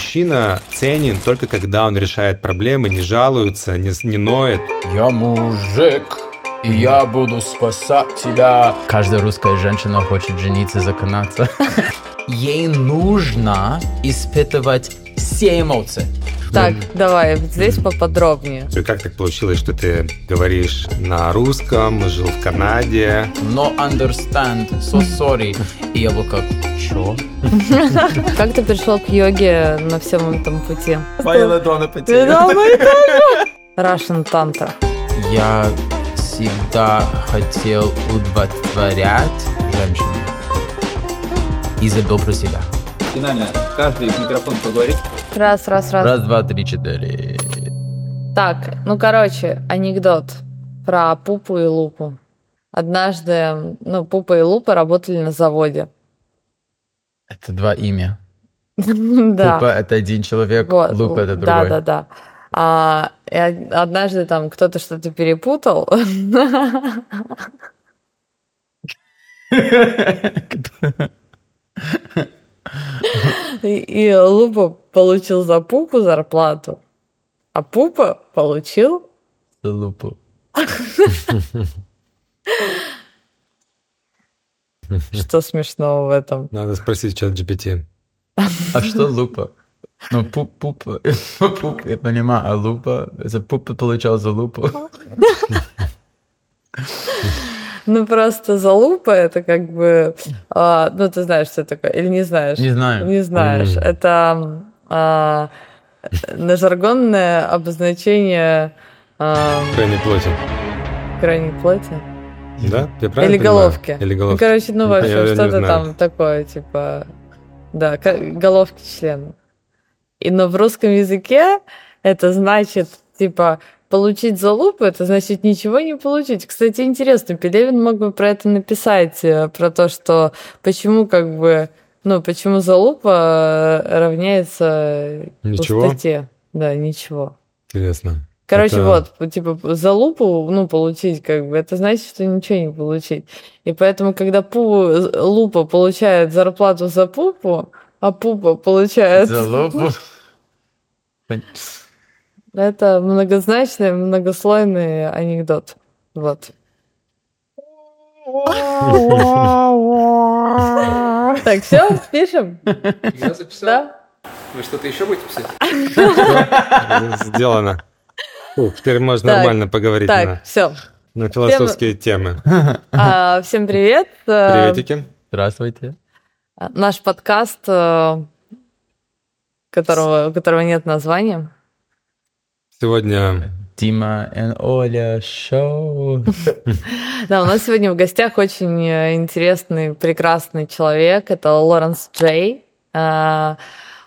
мужчина ценен только когда он решает проблемы, не жалуется, не, не ноет. Я мужик, и я буду спасать тебя. Каждая русская женщина хочет жениться, заканаться. Ей нужно испытывать все эмоции. Так, давай, здесь поподробнее. И как так получилось, что ты говоришь на русском, жил в Канаде? No understand, so sorry. И я был как, чё? Как ты пришел к йоге на всем этом пути? Да, мы тоже. Russian Tantra. Я всегда хотел удовлетворять женщину. И забыл про себя. Финально, каждый в микрофон поговорит. Раз, раз, раз. Раз, два, три, четыре. Так, ну, короче, анекдот про Пупу и Лупу. Однажды, ну, Пупа и Лупа работали на заводе. Это два имя. Да. Пупа это один человек, Вот, Луп это Да, другой. да, да. А, и од- однажды там кто-то что-то перепутал. И, и Лупа получил за Пупу зарплату, а Пупа получил... Лупу. Что смешного в этом? Надо спросить чат GPT. А что лупа? Ну, пуп, пуп, пуп, я понимаю, а лупа, за пуп получал за лупу. Ну, просто за Лупа это как бы... а, ну, ты знаешь, что это такое, или не знаешь? Не знаю. Не знаешь. М. Это а, на жаргонное обозначение а, Крайней плоти. крайней плоти. Да? Я правильно Или понимаю? головки. Или Ну, головки. короче, ну, в Я- общем, я не что-то там такое, типа... Да, головки члена. И, но в русском языке это значит, типа, получить залупу, это значит ничего не получить. Кстати, интересно, Пелевин мог бы про это написать, э, про то, что почему как бы, ну, почему залупа э, равняется Ничего? пустоте. Да, ничего. Интересно. Короче, Это- вот, типа, за лупу, ну, получить, как бы, это значит, что ничего не получить. И поэтому, когда пу, лупа получает зарплату за пупу, а пупа получает... За лупу. Это многозначный, многослойный анекдот. Вот. Так, все, пишем? Я записал. Да? Вы что-то еще будете писать? Сделано. Теперь можно нормально поговорить Так, на, все. на философские темы. всем привет. Приветики. Здравствуйте. Наш подкаст, э, которого, у которого нет названия. Сегодня Дима и Оля шоу. Да, у нас сегодня в гостях очень э, интересный, прекрасный человек. Это Лоренс Джей. А,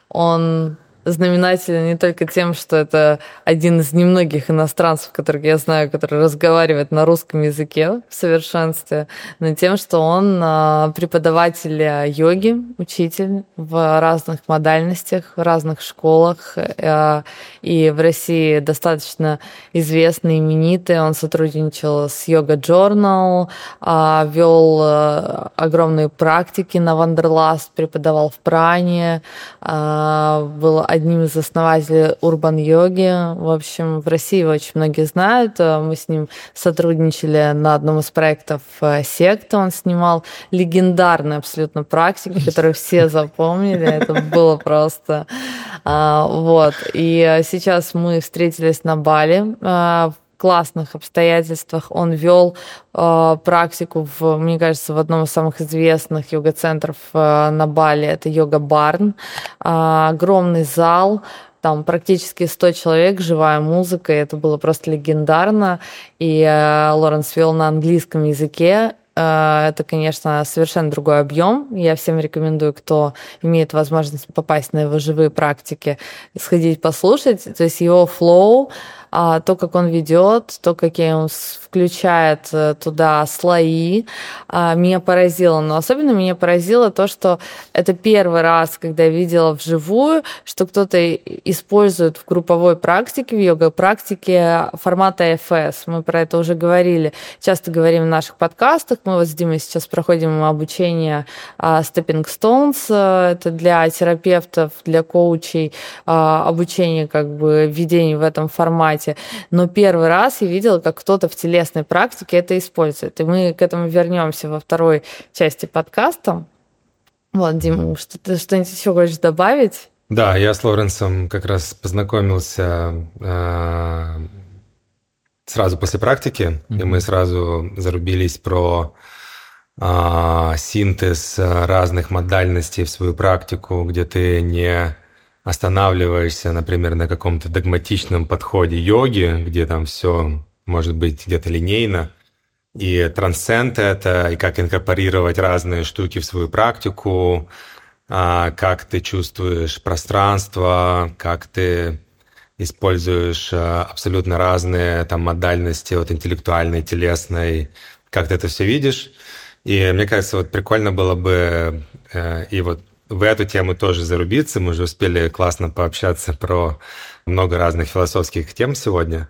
Он знаменателен не только тем, что это один из немногих иностранцев, которых я знаю, который разговаривает на русском языке в совершенстве, но тем, что он а, преподаватель э, йоги, учитель в разных модальностях, в разных школах. э, И в России достаточно известный, именитый. Он сотрудничал с Yoga Journal, а, вел э, огромные практики на Wanderlust, преподавал в Пране, а, был одним из основателей urban йоги. В общем, в России его очень многие знают. Э, Мы с ним сотрудничали на одном из проектов э, секты. Он снимал легендарные абсолютно практики, которые все запомнили. Это было просто... а, Вот. И э, сейчас мы встретились на Бали в классных обстоятельствах. Он вел э, практику, в, мне кажется, в одном из самых известных йога-центров э, на Бали. Это йога-барн. А, огромный зал, там практически 100 человек, живая музыка, и это было просто легендарно. И э, Лоренс вел на английском языке. Э, Это, конечно, совершенно другой объем. Я всем рекомендую, кто имеет возможность попасть на его живые практики, сходить послушать. То есть его флоу, то, как он ведет, то, какие он включает э, туда слои, а, меня поразило. Но особенно меня поразило то, что это первый раз, когда я видела вживую, что кто-то использует в групповой практике, в йога-практике формата FS. Мы про это уже говорили, часто говорим в наших подкастах, Мы вот с Димой сейчас проходим обучение а, Stepping Stones. А, это для терапевтов, для коучей а, обучение как бы введение в этом формате. Но первый раз я видела, как кто-то в телесной практике это использует. И мы к этому вернемся во второй части подкаста. Вот, Дима, что ты что-нибудь еще хочешь добавить? Да, я с Лоренсом как раз познакомился э, сразу после практики, mm-hmm. и мы сразу зарубились про э, синтез разных модальностей в свою практику, где ты не останавливаешься, например, на каком-то догматичном подходе йоги, где там все может быть где-то линейно, и трансцент это, и как инкорпорировать разные штуки в свою практику, а, как ты чувствуешь пространство, как ты используешь а, абсолютно разные там модальности от интеллектуальной, телесной, как ты это все видишь. И мне кажется, вот прикольно было бы э, и вот в эту тему тоже зарубиться. Мы уже успели классно пообщаться про много разных философских тем сегодня.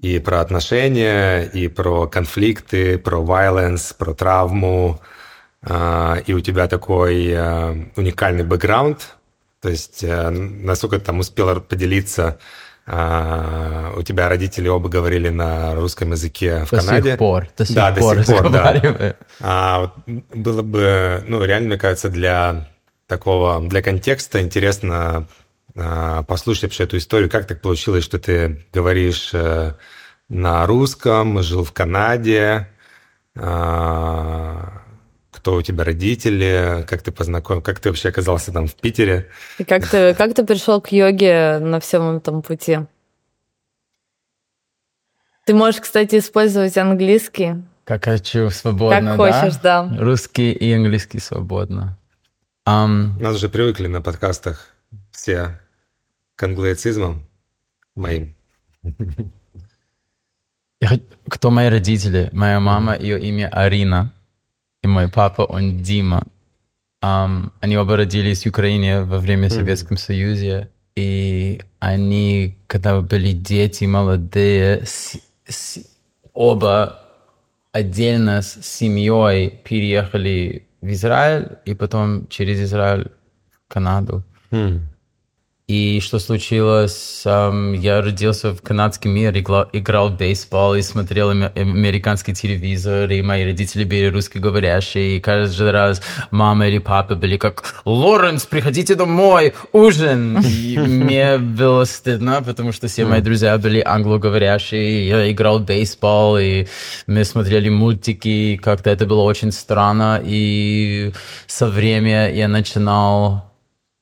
И про отношения, и про конфликты, про violence, про травму, а, и у тебя такой а, уникальный бэкграунд, то есть э, насколько ты там успел поделиться, а, у тебя родители оба говорили на русском языке в до Канаде. До сих пор, до сих да, пор до сих пор, да. А, было бы, ну, реально, мне кажется, для такого, для контекста интересно послушать вообще эту историю, как так получилось, что ты говоришь э, на русском, жил в Канаде, кто у тебя родители, как ты познакомил, как ты вообще оказался там в Питере. И как ты, как ты пришел к йоге на всем этом пути? Ты можешь, кстати, использовать английский. Как хочу, свободно, Как хочешь, да. да. Русский и английский свободно. Um, Нас же привыкли на подкастах все к англоицизмам моим. Кто мои родители? Моя мама, ее имя Арина и мой папа, он Дима. Um, они оба родились в Украине во время Советском mm-hmm. Союзе, и они, когда были дети молодые, с, с, оба отдельно с семьей переехали в Израиль, и потом через Израиль в Канаду. Mm. И что случилось? Я родился в канадском мире, играл, в бейсбол и смотрел американский телевизор, и мои родители были русскоговорящие, и каждый раз мама или папа были как «Лоренс, приходите домой, ужин!» И мне было стыдно, потому что все мои друзья были англоговорящие, я играл в бейсбол, и мы смотрели мультики, как-то это было очень странно, и со временем я начинал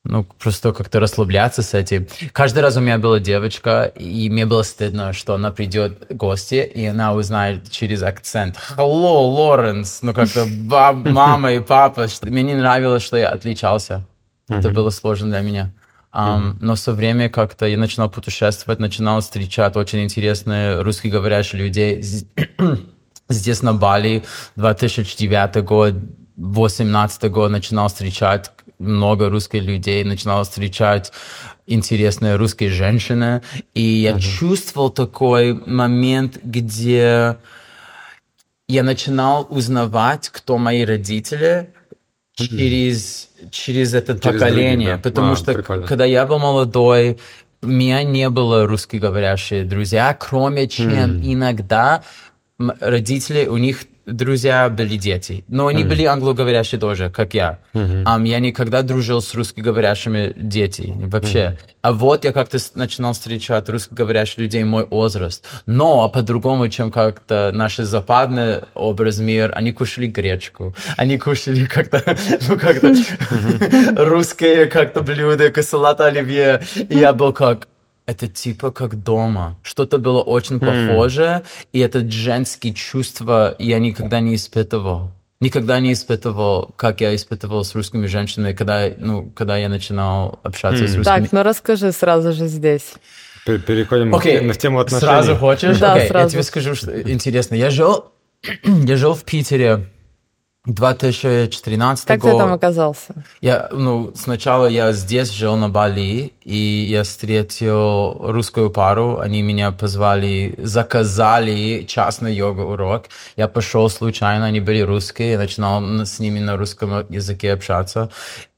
ну, просто как-то расслабляться с этим. Каждый раз у меня была девочка, и мне было стыдно, что она придет в гости, и она узнает через акцент «Hello, Лоренс!» Ну, как-то мама и папа. Мне не нравилось, что я отличался. Это было сложно для меня. Um, но со временем как-то я начинал путешествовать, начинал встречать очень интересные русскоговорящих людей. Здесь на Бали 2009 год, 2018 год начинал встречать много русских людей, начинал встречать интересные русские женщины, и я uh-huh. чувствовал такой момент, где я начинал узнавать, кто мои родители через, через это через поколение, других, да. потому а, что прикольно. когда я был молодой, у меня не было русскоговорящие друзья, кроме чем mm. иногда родители, у них друзья были дети, но они mm-hmm. были англоговорящие тоже, как я. Mm-hmm. Um, я никогда дружил с русскоговорящими детьми вообще. Mm-hmm. А вот я как-то начинал встречать русскоговорящих людей мой возраст. Но по-другому, чем как-то наш западный образ мир, они кушали гречку, они кушали как-то, ну как-то русские как-то блюда, салат оливье. И я был как, это типа как дома. Что-то было очень похоже, mm. и это женские чувства я никогда не испытывал. Никогда не испытывал, как я испытывал с русскими женщинами, когда, ну, когда я начинал общаться mm. с русскими. Так, ну расскажи сразу же здесь. Переходим okay. на тему отношений. Сразу хочешь? Да, okay, сразу. Я тебе скажу, что интересно. Я жил, я жил в Питере 2013 Как год. ты там оказался? Я, ну, сначала я здесь жил на Бали, и я встретил русскую пару. Они меня позвали, заказали частный йога-урок. Я пошел случайно, они были русские, я начинал с ними на русском языке общаться.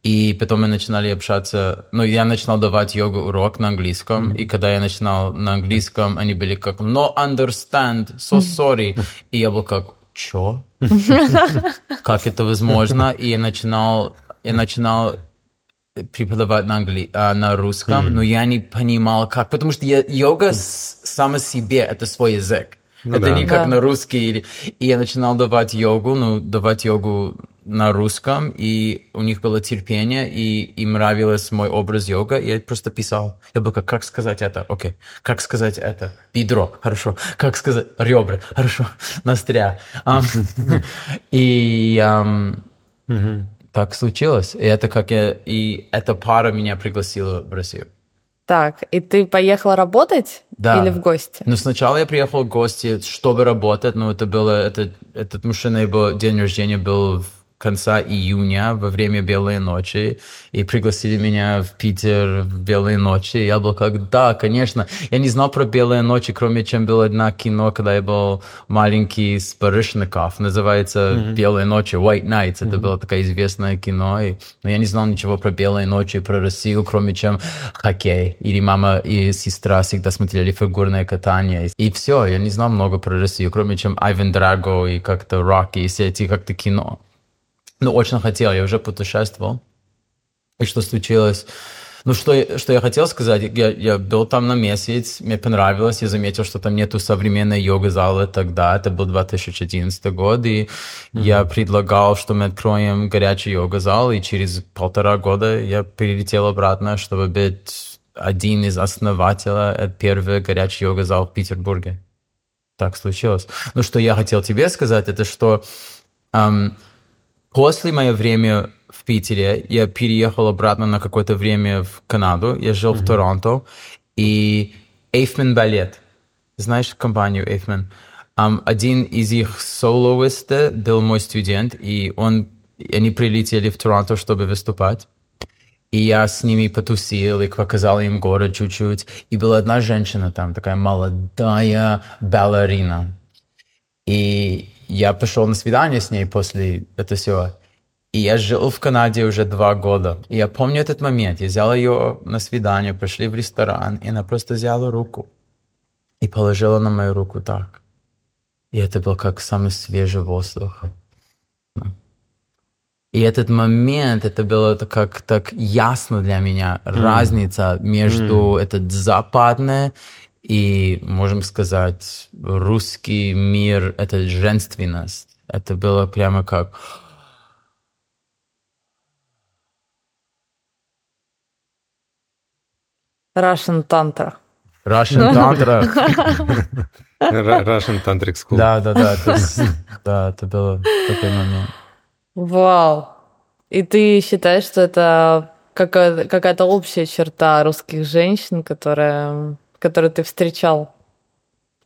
И потом мы начинали общаться, ну, я начинал давать йога-урок на английском, и когда я начинал на английском, они были как «no understand, so sorry». И я был как «чё?» Как это возможно? И я начинал, я начинал преподавать на, англи... а, на русском, но я не понимал, как. Потому что я, йога с... сама себе это свой язык. Ну это да. не как Да. на русский. И я начинал давать йогу, ну, давать йогу на русском, и у них было терпение, и им нравилось мой образ йога, и я просто писал. Я был как, как сказать это? Окей. Как сказать это? Бедро. Хорошо. Как сказать? Ребра. Хорошо. Ноздря. И так случилось. И это как я... И эта пара меня пригласила в Россию. Так, и ты поехал работать Да. или в гости? Но сначала я приехал в гости, чтобы работать, но это было, это, этот мужчина, его день рождения был в конца июня, во время Белой ночи, и пригласили меня в Питер в Белые ночи. Я был как, да, конечно. Я не знал про Белые ночи, кроме чем было одно кино, когда я был маленький с Барышников, называется Белые ночи, White Nights. Это было такое известное кино, и, но я не знал ничего про Белые ночи, про Россию, кроме чем хоккей. Или мама и сестра всегда смотрели фигурное катание. И все, я не знал много про Россию, кроме чем Айвен Драго и как-то Рокки, и все эти как-то кино. Ну, очень хотел, я уже путешествовал. И что случилось? Ну, что, что я хотел сказать, я, я был там на месяц, мне понравилось, я заметил, что там нету современной йога-зала тогда, это был 2011 год, и я предлагал, что мы откроем горячий йога-зал, и через полтора года я перелетел обратно, чтобы быть один из основателей э, первого горячий йога-зал в Петербурге. Так случилось. Ну, что я хотел тебе сказать, это что ам, После моего время в Питере я переехал обратно на какое-то время в Канаду. Я жил в Торонто. И Эйфмен Балет. Знаешь компанию Эйфмен? Ам, один из их солоистов был мой студент, и он, они прилетели в Торонто, чтобы выступать. И я с ними потусил и показал им город чуть-чуть. И была одна женщина там, такая молодая балерина. И я пошел на свидание с ней после этого всего. И я жил в Канаде уже два года. И я помню этот момент. Я взял ее на свидание, пошли в ресторан, и она просто взяла руку и положила на мою руку так. И это был как самый свежий воздух. И этот момент, это было как так ясно для меня, разница между этот западное и, можем сказать, русский мир, это женственность. Это было прямо как... Russian Tantra. Russian Tantra. Russian Tantric School. Да, да, да. это с- Да, это было такой момент. Вау. И ты считаешь, что это какая- какая-то общая черта русских женщин, которая, которую ты встречал,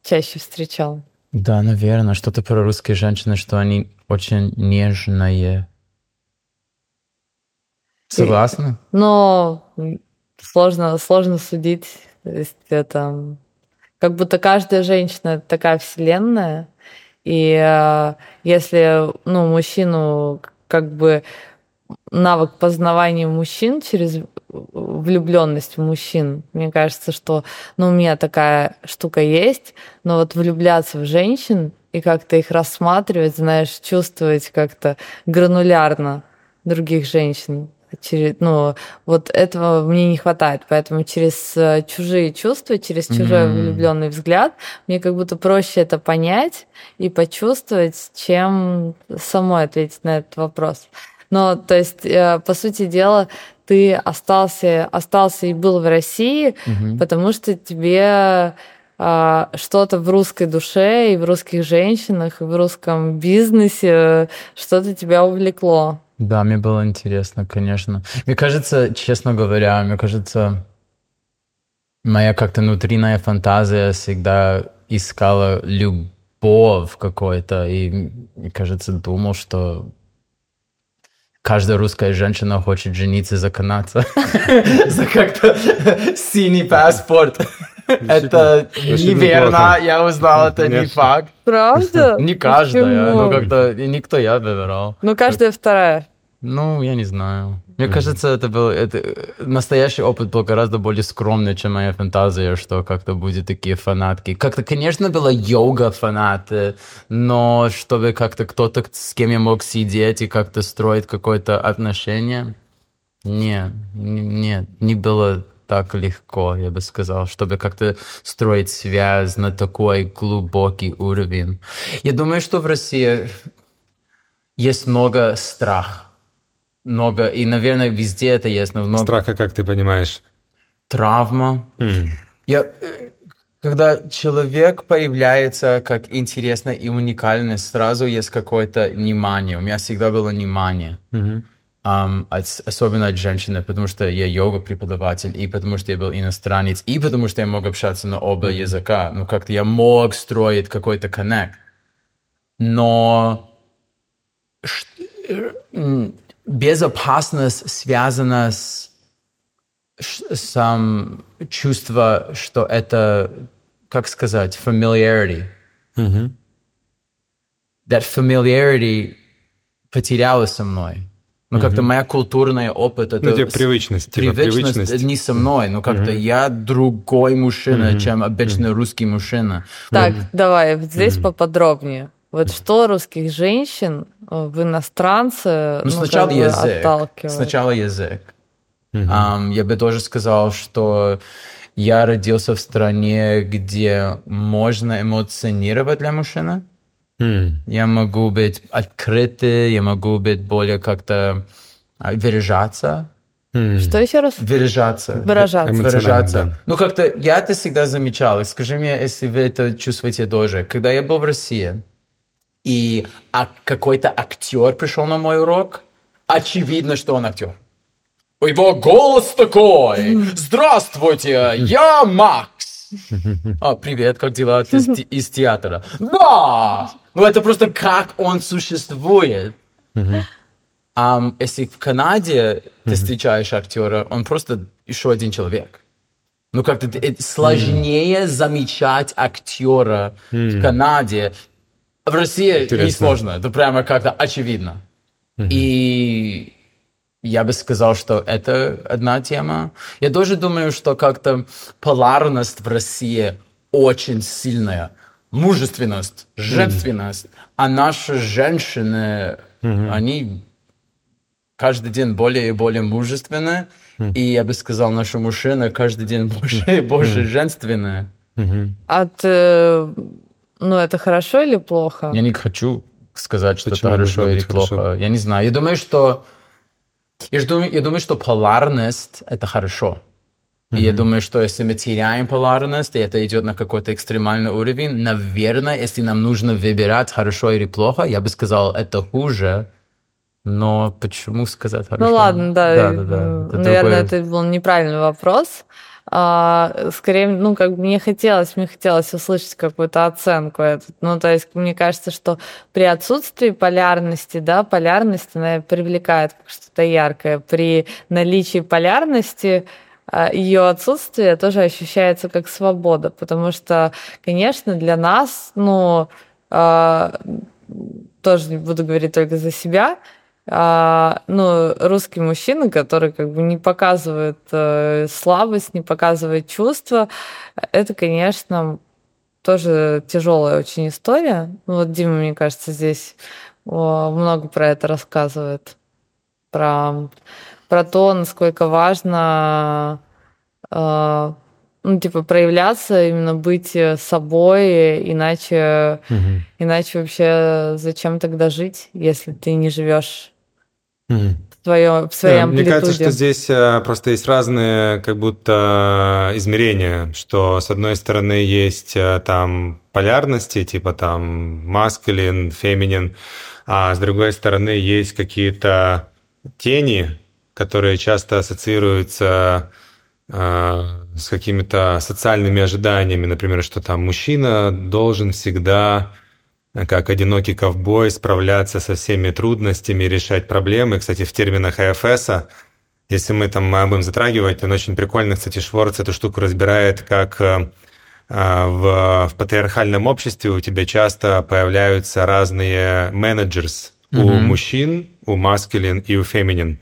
чаще встречал? Да, наверное, что-то про русские женщины, что они очень нежные. Согласна? Но сложно, сложно судить. То есть это как будто каждая женщина такая вселенная. И э, если ну, мужчину как бы навык познавания мужчин через влюбленность в мужчин. Мне кажется, что ну, у меня такая штука есть, но вот влюбляться в женщин и как-то их рассматривать, знаешь, чувствовать как-то гранулярно других женщин. Через, ну, вот этого мне не хватает. Поэтому через э, чужие чувства, через чужой Мгм. влюбленный взгляд, мне как будто проще это понять и почувствовать, чем самой ответить на этот вопрос. Но, то есть, э, по сути дела, ты остался, остался и был в России, Мгм. потому что тебе а, что-то в русской душе и в русских женщинах, и в русском бизнесе, э, что-то тебя увлекло. Да, мне было интересно, конечно. Мне кажется, честно говоря, мне кажется, моя как-то внутренняя фантазия всегда искала любовь какой-то, и, мне кажется, думал, что каждая русская женщина хочет жениться за канадца. За как-то синий паспорт. Это неверно, я узнал, это не факт. Правда? Не каждая, но как-то никто я выбирал. Ну, каждая вторая. Ну, я не знаю. Мне кажется, это был это, настоящий опыт был гораздо более скромный, чем моя фантазия, что как-то будет такие фанатки. Как-то, конечно, была йога фанаты, но чтобы как-то кто-то, с кем я мог сидеть и как-то строить какое-то отношение, нет, нет, не было так легко, я бы сказал, чтобы как-то строить связь на такой глубокий уровень. Я думаю, что в России есть много страха много, и, наверное, везде это есть. Но много... Страха, как ты понимаешь? Травма. Mm. Я, э, когда человек появляется как интересно и уникальный, сразу есть какое-то внимание. У меня всегда было внимание. Mm-hmm. Um, от, особенно от женщины, потому что я йога-преподаватель, и потому что я был иностранец, и потому что я мог общаться на оба mm-hmm. языка. Ну, как-то я мог строить какой-то коннект. Но безопасность связана с, с um, чувство, что это, как сказать, familiarity. Mm-hmm. That familiarity потерялась со мной. Ну, как-то mm-hmm. моя культурная опыт... Это ну, тебе привычность. Типа привычность, привычность не со мной, но как-то mm-hmm. я другой мужчина, mm-hmm. чем обычный mm-hmm. русский мужчина. Так, mm-hmm. давай здесь mm-hmm. поподробнее. Вот что русских женщин э, в иностранце ну, ну, сначала как бы язык. отталкивает? Сначала язык. Mm-hmm. Um, я бы тоже сказал, что я родился в стране, где можно эмоционировать для мужчины. Mm. Я могу быть открытый, я могу быть более как-то а, выражаться. Mm. Что еще раз? Выражаться. Выражаться. Выражаться. Да. Ну, как-то я это всегда замечал. скажи мне, если вы это чувствуете тоже. Когда я был в России, и а какой-то актер пришел на мой урок, очевидно, что он актер. У него голос такой. Здравствуйте, я Макс. А, привет, как дела? Ты из, из театра? Да! Ну это просто как он существует. Um, если в Канаде ты встречаешь актера, он просто еще один человек. Ну, как-то сложнее замечать актера в Канаде, в России Интересно. несложно, это прямо как-то очевидно. Угу. И я бы сказал, что это одна тема. Я тоже думаю, что как-то полярность в России очень сильная. Мужественность, женственность. Mm. А наши женщины, mm-hmm. они каждый день более и более мужественные. Mm. И я бы сказал, наши мужчины каждый день больше и больше mm. женственные. Mm-hmm. От э, ну, это хорошо или плохо? Я не хочу сказать, что Почему это хорошо или плохо. Хорошо? Я не знаю. Я думаю, что я думаю, я думаю, что полярность это хорошо. И mm-hmm. я думаю, что если мы теряем полярность, и это идет на какой-то экстремальный уровень, наверное, если нам нужно выбирать хорошо или плохо, я бы сказал, это хуже. Но почему сказать хорошо? Ну ладно, да. да, да, да. Это наверное, другое... это был неправильный вопрос а, скорее, ну, как бы мне хотелось, мне хотелось услышать какую-то оценку. Эту. Ну, то есть, мне кажется, что при отсутствии полярности, да, полярность, она привлекает что-то яркое. При наличии полярности а, ее отсутствие тоже ощущается как свобода, потому что, конечно, для нас, ну, а, тоже буду говорить только за себя, а, ну, русский мужчина, который как бы не показывает э, слабость, не показывает чувства, это, конечно, тоже тяжелая очень история. Ну, вот Дима, мне кажется, здесь о, много про это рассказывает. Про, про то, насколько важно э, ну, типа, проявляться, именно быть собой, иначе, угу. иначе вообще зачем тогда жить, если ты не живешь Mm. В, твоем, в своей да, амплитуде. Мне кажется, что здесь э, просто есть разные как будто измерения, что с одной стороны есть э, там полярности, типа там маскулин, феминин, а с другой стороны есть какие-то тени, которые часто ассоциируются э, с какими-то социальными ожиданиями, например, что там мужчина должен всегда как одинокий ковбой справляться со всеми трудностями, решать проблемы. Кстати, в терминах АФС, если мы там будем затрагивать, он очень прикольно, кстати, Шворц эту штуку разбирает, как э, в, в патриархальном обществе у тебя часто появляются разные менеджерс mm-hmm. у мужчин, у маскулин и у феминин.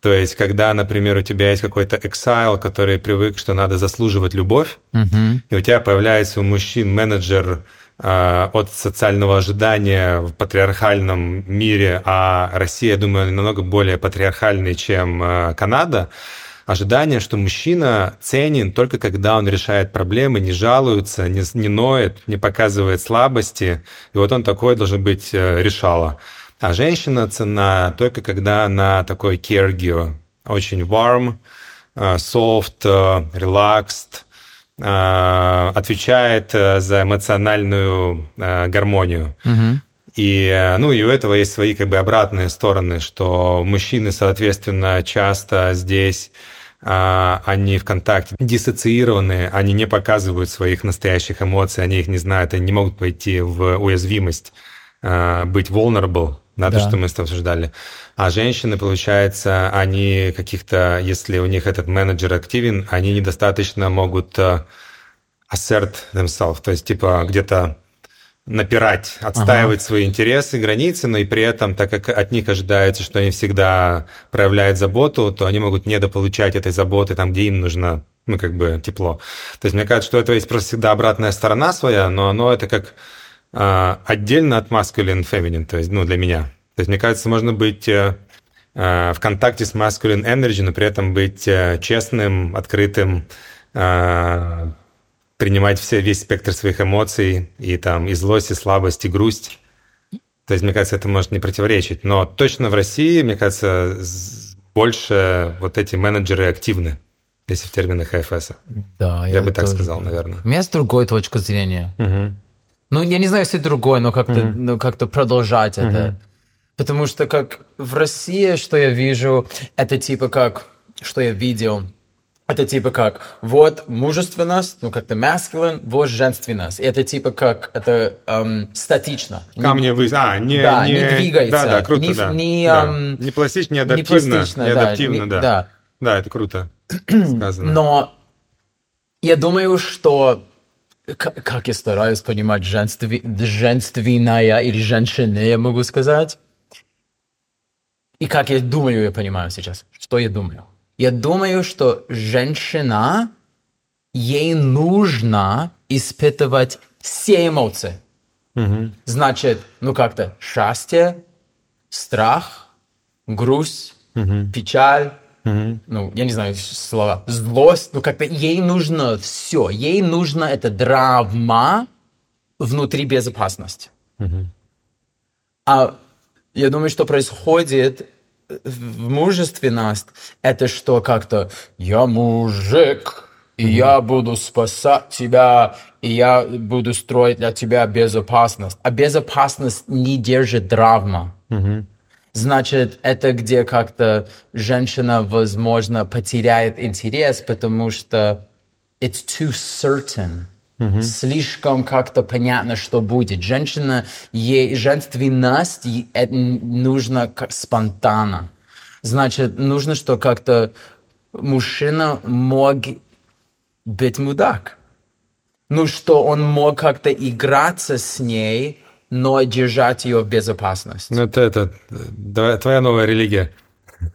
То есть, когда, например, у тебя есть какой-то exile, который привык, что надо заслуживать любовь, mm-hmm. и у тебя появляется у мужчин менеджер Э, от социального ожидания в патриархальном мире, а Россия, я думаю, намного более патриархальный, чем э, Канада, ожидание, что мужчина ценен только когда он решает проблемы, не жалуется, не, не ноет, не показывает слабости, и вот он такой должен быть э, решала. А женщина цена только когда она такой caregiver, очень warm, soft, relaxed, Э, отвечает э, за эмоциональную э, гармонию. Угу. И, ну, и у этого есть свои как бы обратные стороны, что мужчины, соответственно, часто здесь они в контакте диссоциированы, они не показывают своих настоящих эмоций, они их не знают, они не могут пойти в уязвимость, быть vulnerable, да, да. то, что мы с тобой обсуждали. А женщины, получается, они каких-то, если у них этот менеджер активен, они недостаточно могут э, assert themselves, то есть типа где-то напирать, отстаивать ага. свои интересы, границы, но и при этом, так как от них ожидается, что они всегда проявляют заботу, то они могут недополучать этой заботы там, где им нужно, ну, как бы, тепло. То есть мне кажется, что это есть просто всегда обратная сторона своя, но оно это как отдельно от masculine feminine, то есть, ну, для меня. То есть, мне кажется, можно быть э, э, в контакте с masculine energy, но при этом быть э, честным, открытым, принимать все, весь спектр своих эмоций, и там и злость, и слабость, и грусть. То есть, мне кажется, это может не противоречить. Но точно в России, мне кажется, больше вот эти менеджеры активны, если в терминах АФС. Да, я, я бы так тоже... сказал, наверное. У меня с другой точки зрения. Угу. Ну, я не знаю, если другой, но как-то угу. ну, как продолжать угу. это. Потому что как в России, что я вижу, это типа как, что я видел, это типа как, вот мужественность, ну как-то masculine, вот женственность. Это типа как, это эм, статично. Камни вы, а, не, да, не, не двигается. Да, да, круто, не, да. Не, да. Эм, не пластично, не адаптивно. Не, пластично, не адаптивно, да. да. да. Да, это круто сказано. Но я думаю, что как, как я стараюсь понимать женственное или женщина, я могу сказать. И как я думаю, я понимаю сейчас, что я думаю. Я думаю, что женщина, ей нужно испытывать все эмоции. Угу. Значит, ну как-то счастье, страх, грусть, угу. печаль, угу. ну, я не знаю слова, злость, ну как-то ей нужно все. Ей нужно это драма внутри безопасности. Угу. А я думаю, что происходит в мужественность, это что как-то «я мужик, и mm-hmm. я буду спасать тебя, и я буду строить для тебя безопасность». А безопасность не держит травма. Mm-hmm. Значит, это где как-то женщина, возможно, потеряет интерес, потому что it's too certain. Угу. Слишком как-то понятно, что будет. Женщина, ей женственность это нужно как спонтанно. Значит, нужно, что как-то мужчина мог быть мудак. Ну, что он мог как-то играться с ней, но держать ее в безопасности. Ну, это, это твоя новая религия.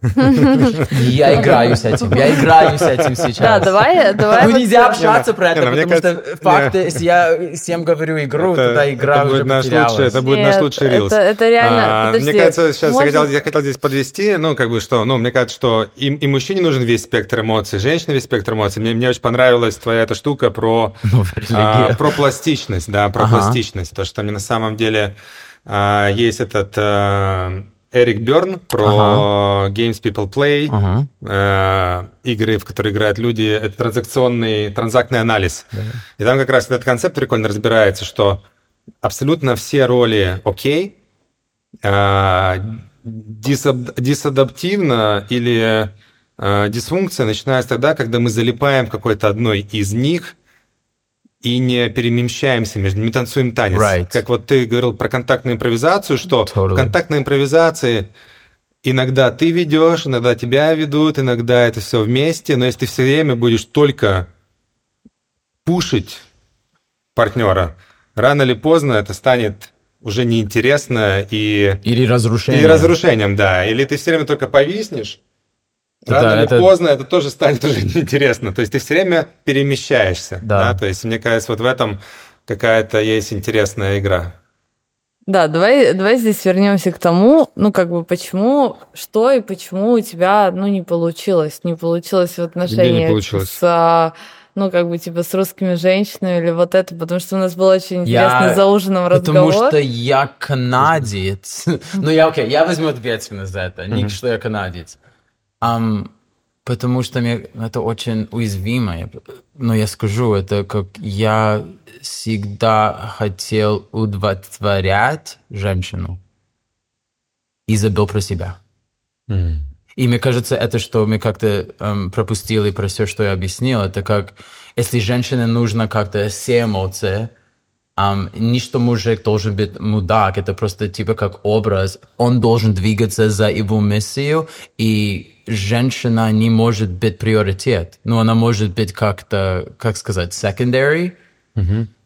Я играю с этим, я играю с этим сейчас. Да, давай, давай. Ну, нельзя общаться про это, потому что факты, если я всем говорю игру, тогда игра уже Это будет наш лучший рилс. Это реально, а, Мне кажется, сейчас я хотел здесь подвести, ну, как бы что, ну, мне кажется, что и мужчине нужен весь спектр эмоций, женщине весь спектр эмоций. Мне очень понравилась твоя эта штука про а, про пластичность, да, про пластичность. То, что мне на самом деле а, есть этот Эрик Берн про ага. Games People Play, ага. э, игры, в которые играют люди, это транзакционный, транзактный анализ. Да. И там как раз этот концепт прикольно разбирается, что абсолютно все роли окей, э, дисаб, дисадаптивно или э, дисфункция начинается тогда, когда мы залипаем в какой-то одной из них, и не перемещаемся между ними, танцуем танец. Right. Как вот ты говорил про контактную импровизацию, что Totally. в контактной импровизации иногда ты ведешь, иногда тебя ведут, иногда это все вместе, но если ты все время будешь только пушить партнера, рано или поздно это станет уже неинтересно и, Или разрушение. и разрушением, да. Или ты все время только повиснешь, Да, рано или это- поздно это тоже станет уже неинтересно. То есть ты все время перемещаешься. Да. То есть мне кажется, вот в этом какая-то есть интересная игра. Да, давай, давай здесь вернемся к тому, ну, как бы, почему, что и почему у тебя, ну, не получилось. Не получилось в отношениях получилось? с, а, ну, как бы, типа, с русскими женщинами или вот это, потому что у нас был очень Я- интересный за ужином Потому разговор. что я канадец. ну, я окей, я возьму ответственность за это. Не что я канадец. Ам, потому что мне это очень уязвимо. Но я скажу, это как я всегда хотел удовлетворять женщину и забыл про себя. И мне кажется, это, что мы как-то эм, пропустили про все, что я объяснил, это как, если женщине нужно как-то все эмоции, эм, не что мужик должен быть мудак, это просто типа как образ, он должен двигаться за его миссию, и женщина не может быть приоритет, но она может быть как-то, как сказать, secondary,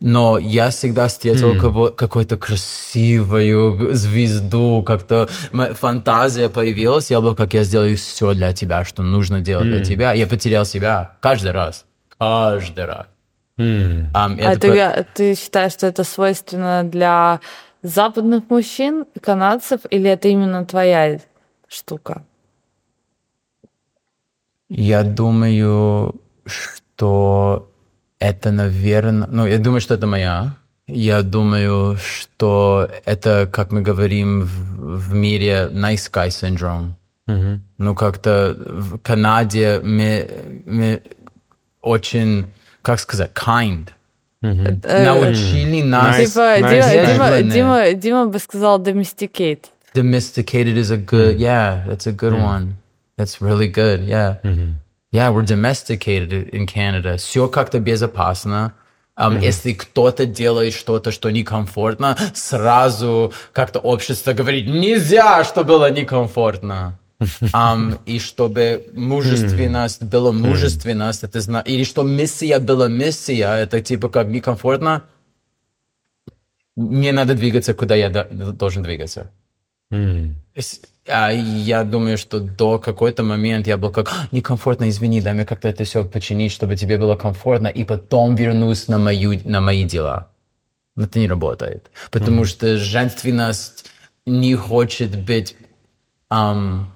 но я всегда встретил кого- какую-то красивую звезду, как-то фантазия появилась. Я был, как я сделаю все для тебя, что нужно делать для тебя. Я потерял себя каждый раз. Каждый раз. Ам, А это ты, ты считаешь, что это свойственно для западных мужчин, канадцев, или это именно твоя штука? Я думаю, что это, наверное... Ну, я думаю, что это моя. Я думаю, что это, как мы говорим в, в мире, nice guy syndrome. Ну, как-то в Канаде мы, мы очень, как сказать, kind. Э, Научили нас... Типа. Дима, Дима. Дима, Дима бы сказал domesticate. domesticated is a good yeah that's a good one that's really good yeah yeah we're domesticated in Canada все как-то безопасно Um, Если кто-то делает что-то, что некомфортно, сразу как-то общество говорит, нельзя, что было некомфортно. Um, и чтобы мужественность была мужественность, это зна... или что миссия была миссия, это типа как некомфортно, мне надо двигаться, куда я до- должен двигаться. С- а я думаю, что до какой-то момент я был как «А, некомфортно, извини, дай мне как-то это все починить, чтобы тебе было комфортно, и потом вернусь на, мою, на мои дела. Но это не работает. Потому что женственность не хочет быть, ам,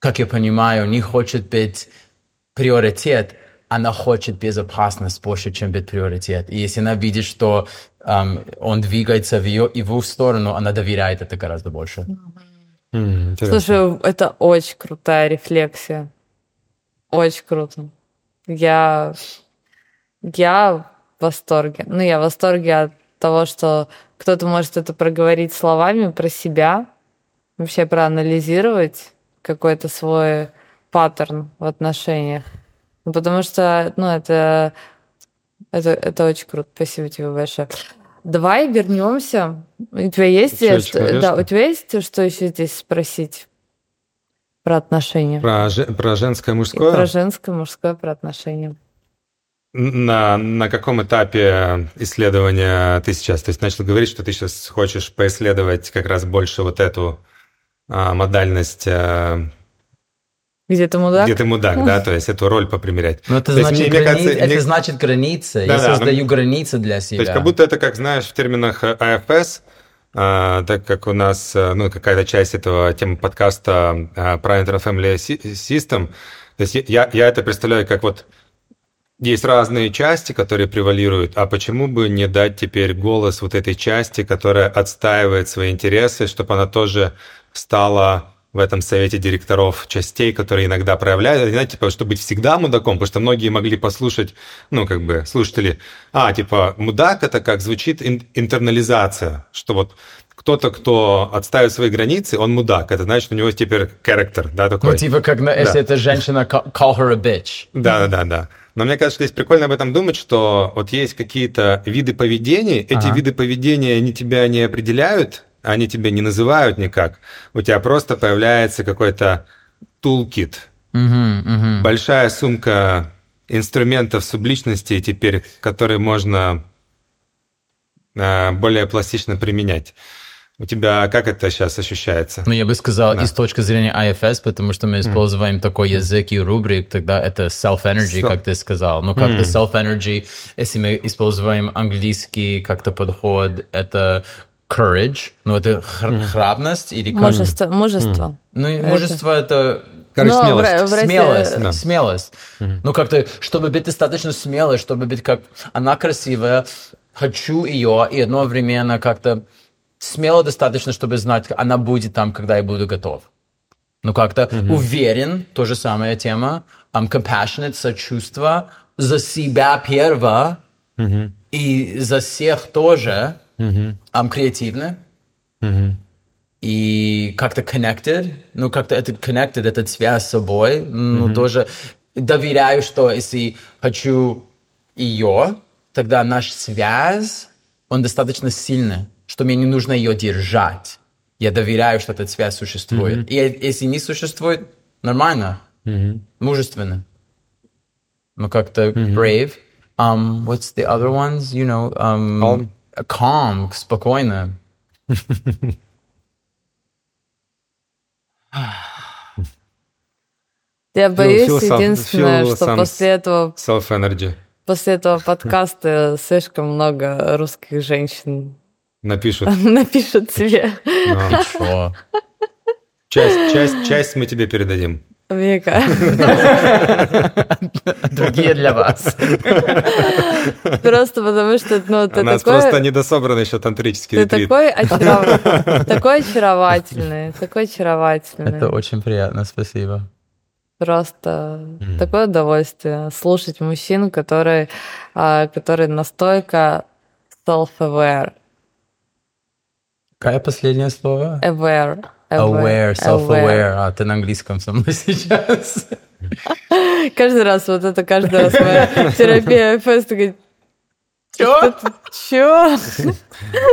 как я понимаю, не хочет быть приоритет, она хочет безопасность больше, чем быть приоритет. И если она видит, что ам, он двигается в ее, его сторону, она доверяет это гораздо больше. М, интересно. Слушай, это очень крутая рефлексия. Очень круто. Я, я в восторге. Ну, я в восторге от того, что кто-то может это проговорить словами про себя, вообще проанализировать какой-то свой паттерн в отношениях. Ну, потому что, ну, это, это, это очень круто. Спасибо тебе большое. Давай вернемся. У тебя есть, что- да, у тебя есть что еще здесь спросить про отношения? Про, про женское мужское? Про женское, мужское, про отношения. На, на каком этапе исследования ты сейчас? То есть начал говорить, что ты сейчас хочешь поисследовать как раз больше вот эту модальность, а, Где ты мудак? где ты мудак, да, то есть эту роль попримерять. Но это То есть значит, мне- мне грани- кажется, это мне- значит граница. Да, Я да, ну, создаю границы для себя. То есть как будто это, как знаешь, в терминах э, АФС, а, так как у нас, э, ну, какая-то часть этого темы подкаста а, про Interfamily Sy- System, то есть я, я это представляю как вот есть разные части, которые превалируют, а почему бы не дать теперь голос вот этой части, которая отстаивает свои интересы, чтобы она тоже стала в этом совете директоров частей, которые иногда проявляют, знаете, типа, чтобы быть всегда мудаком, потому что многие могли послушать, ну, как бы, слушатели, а, типа, мудак это как звучит ин- интернализация, что вот кто-то, кто отставит свои границы, он мудак, это значит, у него теперь character, да, такой. Ну, типа, как на- если Да. это женщина, ca- call her a bitch. Да, да, да, да. Но мне кажется, что здесь прикольно об этом думать, что вот есть какие-то виды поведения, эти Ага. виды поведения, они тебя не определяют, они тебя не называют никак. У тебя просто появляется какой-то toolkit, Мгм, мгм. большая сумка инструментов субличности теперь, которые можно э, более пластично применять. У тебя как это сейчас ощущается? Ну, я бы сказал, Да. и с точки зрения IFS, потому что мы используем такой язык и рубрик, тогда это self-energy, Со- как ты сказал. Ну, как-то self-energy, если мы используем английский как-то подход, это courage, ну, это хр- храбрость или как? Мужество. мужество. Ну, и мужество это... Короче, в смелость. В России- Смелость, Да. смелость. Ну, как-то, чтобы быть достаточно смелой, чтобы быть как... Она красивая, хочу ее, и одновременно как-то смело достаточно, чтобы знать, она будет там, когда я буду готов. Ну, как-то уверен, то же самая тема. I'm compassionate, сочувство за себя перво, и за всех тоже. I'm креативный. И как-то connected, ну, как-то это connected, это связь с собой, ну, тоже доверяю, что если хочу ее, тогда наш связь, он достаточно сильный, что мне не нужно ее держать. Я доверяю, что эта связь существует. И е- если не существует, нормально, мужественно. Ну, как-то brave. Um, what's the other ones? You know, um, calm, спокойно. Я боюсь, feel some- единственное, feel что после этого, Self-energy. после этого подкаста слишком много русских женщин Напишут. напишут тебе. Ну, часть, часть, часть мы тебе передадим. Вика, Другие для вас. просто потому что ну, У ты нас просто такой... недособран еще тантрический Ты ретрит. такой, очаров- такой очаровательный, такой очаровательный. Это очень приятно, спасибо. Просто такое удовольствие слушать мужчин, которые, а, которые настолько self-aware. Какое последнее слово? Aware. Aware, self-aware. А, ты на английском со мной сейчас. Каждый раз, вот это каждый раз моя терапия ФС такая, Чё? чё?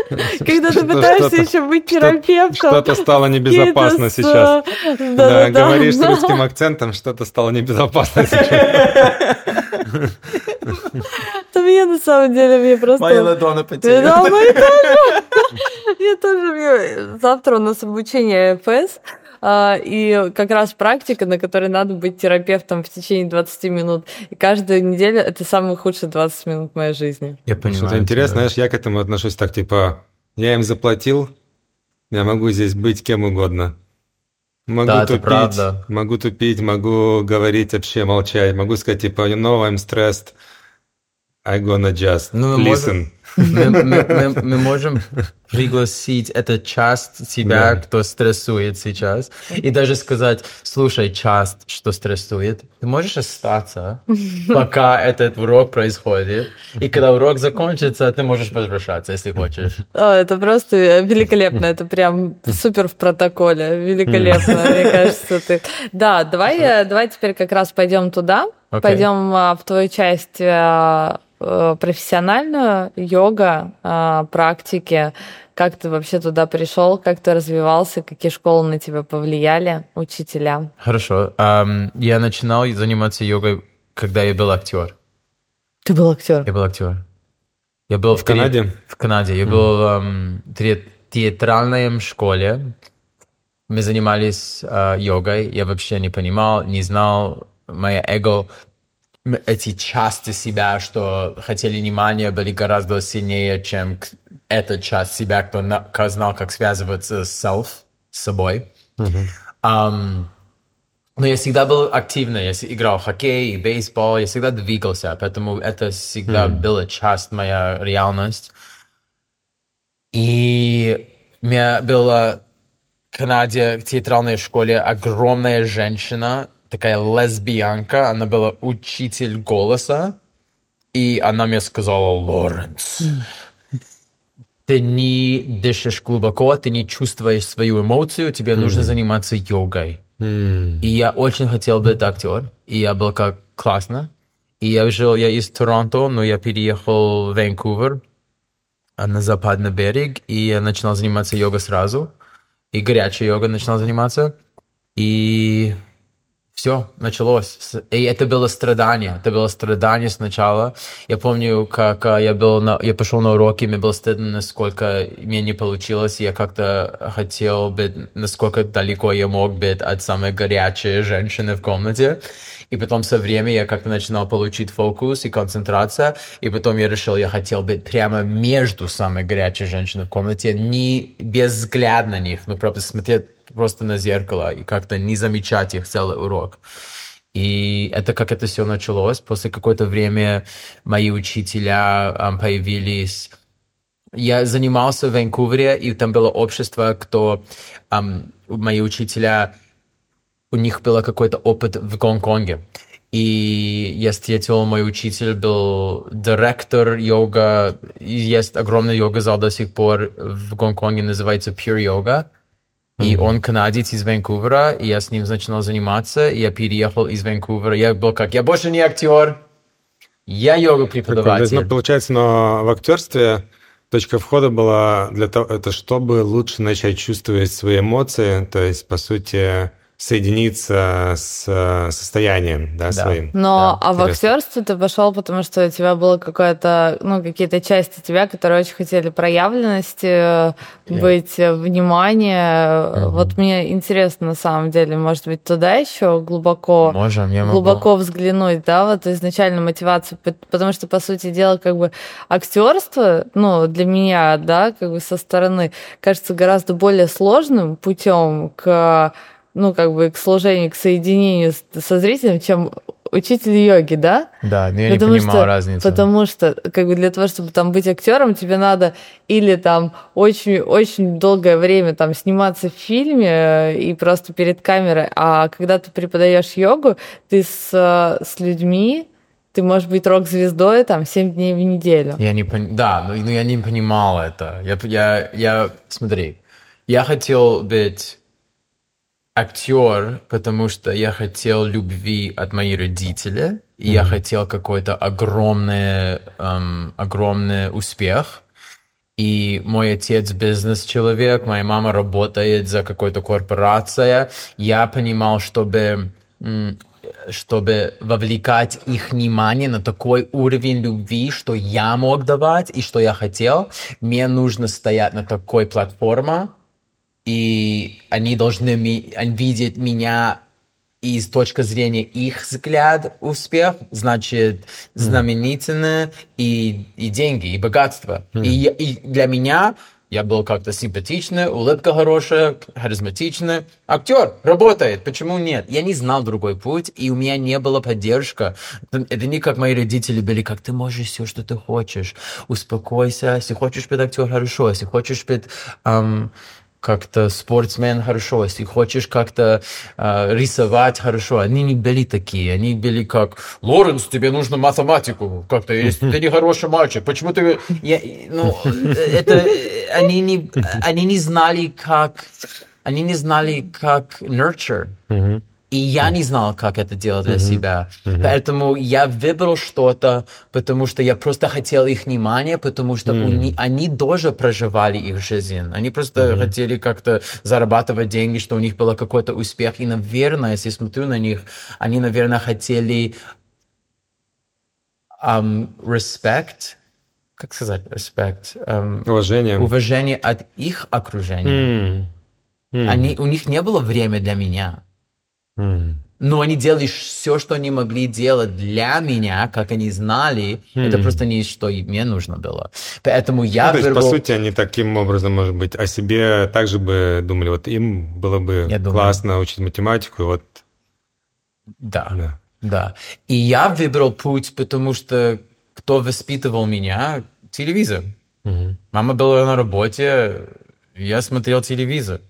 Когда ты пытаешься еще быть терапевтом. Что-то стало небезопасно сейчас. Да, говоришь с русским акцентом, что-то стало небезопасно сейчас. Да мне на самом деле, мне просто... Моя ладони Да, потеряла. мои тоже. Я тоже. мне- Завтра у нас обучение ФС. а, И как раз практика, на которой надо быть терапевтом в течение 20 минут. И каждую неделю это самые худшие 20 минут моей жизни. Я понимаю. Что-то интересно, тебя. знаешь, я к этому отношусь так, типа, я им заплатил, я могу здесь быть кем угодно. Могу Да, это тупить, правда. могу тупить, могу говорить вообще, молчать, могу сказать, типа, you know, I'm stressed, I gonna just Ну, listen. Мы, мы- мы- мы можем пригласить эту часть тебя, Да. кто стрессует сейчас, и даже сказать, слушай, часть, что стрессует, ты можешь остаться, пока этот урок происходит, и когда урок закончится, ты можешь возвращаться, если хочешь. О, это просто великолепно. Это прям супер в протоколе. Великолепно, мне кажется. Ты... Да, давай, э, давай теперь как раз пойдем туда. Пойдем а, в твою часть э, профессиональную, йога, а, практики. Как ты вообще туда пришел, как ты развивался, какие школы на тебя повлияли, учителя? Хорошо. Я начинал заниматься йогой, когда я был актер. Ты был актер. Я был актер. Я был В Канаде? В Канаде. Я был эм, в те- театральной школе. Мы занимались э, йогой. Я вообще не понимал, не знал. Мое эго, эти части себя, что хотели внимания, были гораздо сильнее, чем эта часть себя, кто, на- кто знал, как связываться с self, с собой. Ам, но я всегда был активный, я играл в хоккей и бейсбол, я всегда двигался, поэтому это всегда была часть моя реальность. И у меня была в Канаде в театральной школе огромная женщина, такая лесбиянка, она была учитель голоса, и она мне сказала, Лоренс, ты не дышишь глубоко, ты не чувствуешь свою эмоцию, тебе нужно заниматься йогой. И я очень хотел быть актер, и я был как классно. И я жил, я из Торонто, но я переехал в Ванкувер а, на западный берег, и я начинал заниматься йогой сразу. И горячая йога начинал заниматься. И все, началось. И это было страдание. Это было страдание сначала. Я помню, как а, я был на, я пошел на уроки, мне было стыдно, насколько мне не получилось. Я как-то хотел быть, насколько далеко я мог быть от самой горячей женщины в комнате. И потом со временем я как-то начинал получить фокус и концентрация. И потом я решил, я хотел быть прямо между самой горячей женщиной в комнате, не без взгляд на них, но просто смотреть просто на зеркало и как-то не замечать их целый урок. И это как это все началось. После какое-то время мои учителя um, появились. Я занимался в Ванкувере, и там было общество, кто um, мои учителя, у них был какой-то опыт в Гонконге. И я встретил, мой учитель был директор йога. Есть огромный йога-зал до сих пор в Гонконге, называется Pure Yoga. И он канадец из Ванкувера, и я с ним начинал заниматься, и я переехал из Ванкувера. Я был как, я больше не актер, я йога-преподаватель. Ну, получается, но в актерстве точка входа была для того, это чтобы лучше начать чувствовать свои эмоции, то есть, по сути, соединиться с э, состоянием, да, да. своим. Но да, а в актерство ты пошел, потому что у тебя было какое-то, ну, какие-то части тебя, которые очень хотели проявленности, yeah. быть э, внимание. Mm-hmm. Вот мне интересно на самом деле, может быть, туда еще глубоко, Можем, я глубоко могу. взглянуть, да, вот изначально мотивацию, потому что по сути дела как бы актерство, ну, для меня, да, как бы со стороны кажется гораздо более сложным путем к ну, как бы к служению, к соединению со зрителем, чем учитель йоги, да? Да, но я потому не понимаю что, разницу. Потому что, как бы для того, чтобы там быть актером, тебе надо или там очень-очень долгое время там сниматься в фильме э, и просто перед камерой, а когда ты преподаешь йогу, ты с, с людьми, ты можешь быть рок-звездой там 7 дней в неделю. Я не пон... Да, но, но я не понимал это. Я, я, я, смотри, я хотел быть актер, потому что я хотел любви от моих родителей, и mm-hmm. я хотел какой-то огромный, эм, огромный успех. И мой отец бизнес-человек, моя мама работает за какой-то корпорацией. Я понимал, чтобы чтобы вовлекать их внимание на такой уровень любви, что я мог давать и что я хотел, мне нужно стоять на такой платформе, и они должны ми- видеть меня из точки зрения их взгляд успех, значит, знаменательные и, и деньги, и богатство. Mm. И, и для меня я был как-то симпатичный, улыбка хорошая, харизматичный. Актер, работает, почему нет? Я не знал другой путь, и у меня не было поддержка. Это не как мои родители были, как ты можешь все, что ты хочешь. Успокойся, если хочешь быть актер, хорошо, если хочешь быть... Эм, как-то спортсмен хорошо, если хочешь как-то э, рисовать хорошо. Они не были такие, они были как, Лоренс, тебе нужно математику, как-то, если ты не хороший мальчик, почему ты... Я, ну, это, они не, они не знали, как, они не знали, как nurture. Mm-hmm. И я не знал, как это делать для mm-hmm. себя. Mm-hmm. Поэтому я выбрал что-то, потому что я просто хотел их внимания, потому что mm-hmm. они, они тоже проживали их жизнь. Они просто mm-hmm. хотели как-то зарабатывать деньги, что у них был какой-то успех. И, наверное, если смотрю на них, они, наверное, хотели um, respect, как сказать respect? Um, уважение. Уважение от их окружения. Mm. Mm. Они, у них не было времени для меня. Mm. Но они делали все, что они могли делать для меня, как они знали. Mm. Это просто не что мне нужно было. Поэтому я... Ну, то есть, по сути, они таким образом, может быть, о себе также бы думали, вот им было бы я классно думаю. учить математику, и вот... Да, да, да. И я выбрал путь, потому что кто воспитывал меня? Телевизор. Mm-hmm. Мама была на работе, я смотрел телевизор.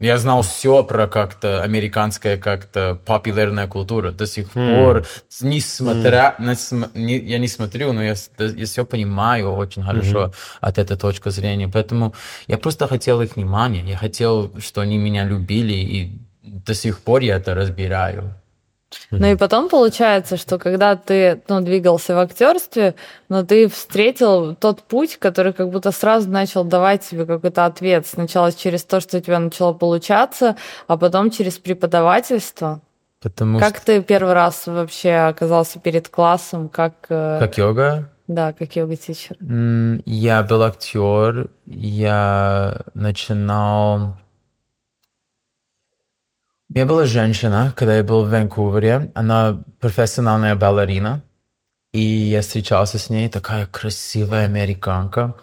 Я знал все про как-то американская как-то популярная культура. До сих mm. пор, несмотря mm. не, я не смотрю, но я, я все понимаю очень хорошо mm-hmm. от этой точки зрения. Поэтому я просто хотел их внимания. Я хотел, что они меня любили, и до сих пор я это разбираю. Ну и потом получается, что когда ты ну, двигался в актерстве, но ты встретил тот путь, который как будто сразу начал давать тебе какой-то ответ. Сначала через то, что у тебя начало получаться, а потом через преподавательство. Потому как что... ты первый раз вообще оказался перед классом? Как, э, Как йога? Да, как йога-тичер. Я был актер, я начинал... Меня была женщина, когда я был в Ванкувере, она профессиональная балерина, и я встречался с ней, такая красивая американка,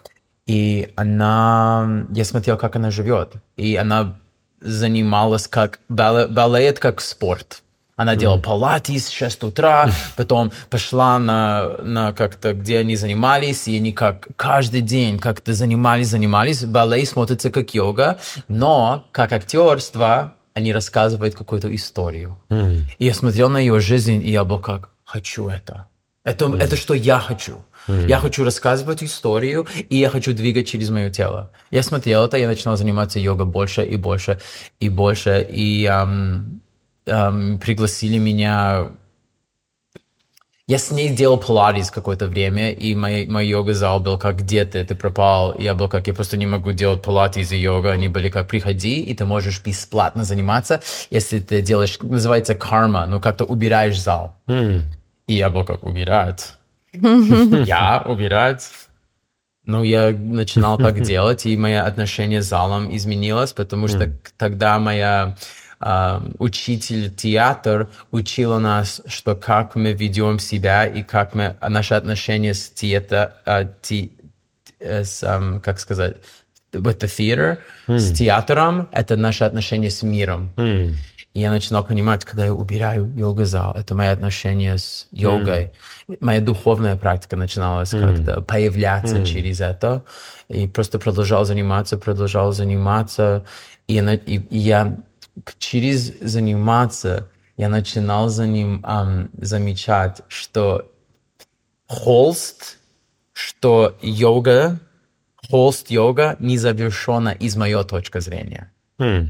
и она... Я смотрел, как она живет, и она занималась как... бале- Балет как спорт. Она делала палатис в 6 утра, потом пошла на, на как-то, где они занимались, и они как каждый день как-то занимались, занимались. Балет смотрится как йога, но как актерство они рассказывают какую-то историю. И я смотрел на ее жизнь, и я был как, хочу это. Это, это что я хочу. Я хочу рассказывать историю, и я хочу двигать через мое тело. Я смотрел это, я начинал заниматься йогой больше и больше и больше, и ам, ам, пригласили меня я с ней делал пилатес какое-то время, и мой, мой йога-зал был как, где ты, ты пропал. Я был как, я просто не могу делать пилатес и йога. Они были как, приходи, и ты можешь бесплатно заниматься, если ты делаешь, называется карма, ну как-то убираешь зал. И я был как, убирать? Я убирать? Ну, я начинал так делать, и мое отношение с залом изменилось, потому что тогда моя а, учитель театр учила нас, что как мы ведем себя и как мы наши отношения с театр, а, те- э, с, как сказать, with the theater, с театром, это наши отношения с миром. И я начинал понимать, когда я убираю йога-зал, это мои отношения с йогой. Моя духовная практика начиналась как-то появляться через это. И просто продолжал заниматься, продолжал заниматься. И, и- и я через заниматься, я начинал за ним ам, замечать, что холст, что йога, холст йога не завершена из моей точки зрения.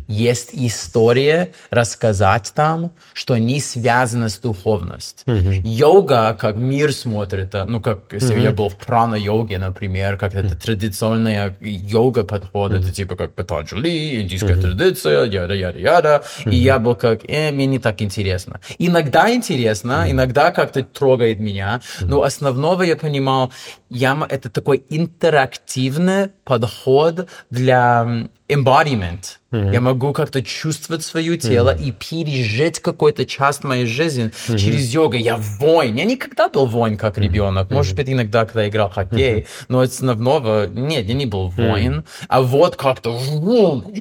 Есть история рассказать там, что не связано с духовностью. Йога, как мир смотрит, а, ну, как если я был в прана-йоге, например, как это традиционная йога подход, это типа как Патанджали, индийская традиция, яда-яда-яда. И я был как, э, мне не так интересно. Иногда интересно, иногда как-то трогает меня, но основного я понимал, я, м- это такой интерактивный подход для embodiment. Я могу как-то чувствовать свое тело и пережить какую-то часть моей жизни через йогу. Я воин. Я никогда был воин как ребенок. Может быть, иногда, когда играл в хоккей, но основного нет, я не был воин. А вот как-то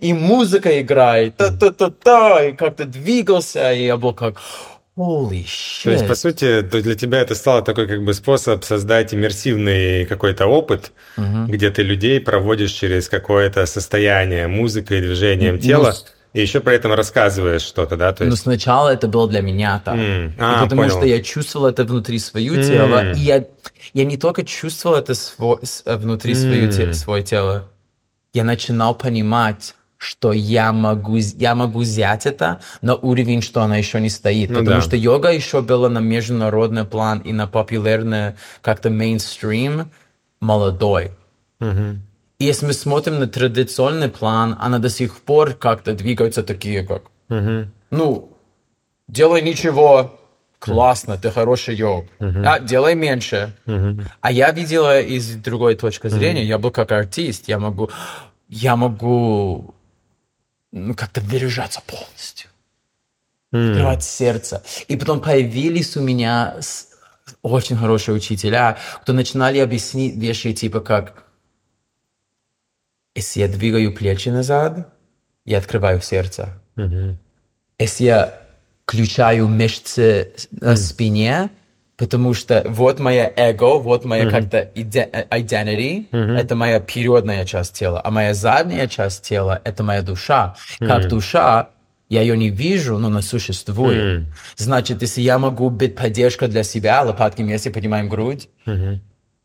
и музыка играет, та-та-та-та, и как-то двигался, и я был как holy shit. То есть, по сути, для тебя это стало такой как бы способ создать иммерсивный какой-то опыт, где ты людей проводишь через какое-то состояние музыкой, движением тела, и еще при этом рассказываешь что-то, да? То Но есть, сначала это было для меня так. И а, потому понял. что я чувствовал это внутри свое тело. И я, я не только чувствовал это сво- э, внутри свое, те- свое тело, я начинал понимать, что я могу, я могу взять это на уровень, что она еще не стоит. Ну потому да. что йога еще была на международный план и на популярный как-то мейнстрим молодой. И если мы смотрим на традиционный план, она до сих пор как-то двигается такие, как, ну, делай ничего, классно, ты хороший йог. А, делай меньше. А я видела из другой точки зрения, я был как артист, я могу, я могу ну, как-то выражаться полностью. Открывать сердце. И потом появились у меня очень хорошие учителя, кто начинали объяснить вещи типа как если я двигаю плечи назад, я открываю сердце. Если я включаю мышцы на спине, потому что вот моя эго, вот моя как-то иде- э, identity, это моя передняя часть тела, а моя задняя часть тела — это моя душа. Как душа, я ее не вижу, но она существует. Значит, если я могу быть поддержкой для себя, лопатки вместе поднимаем грудь,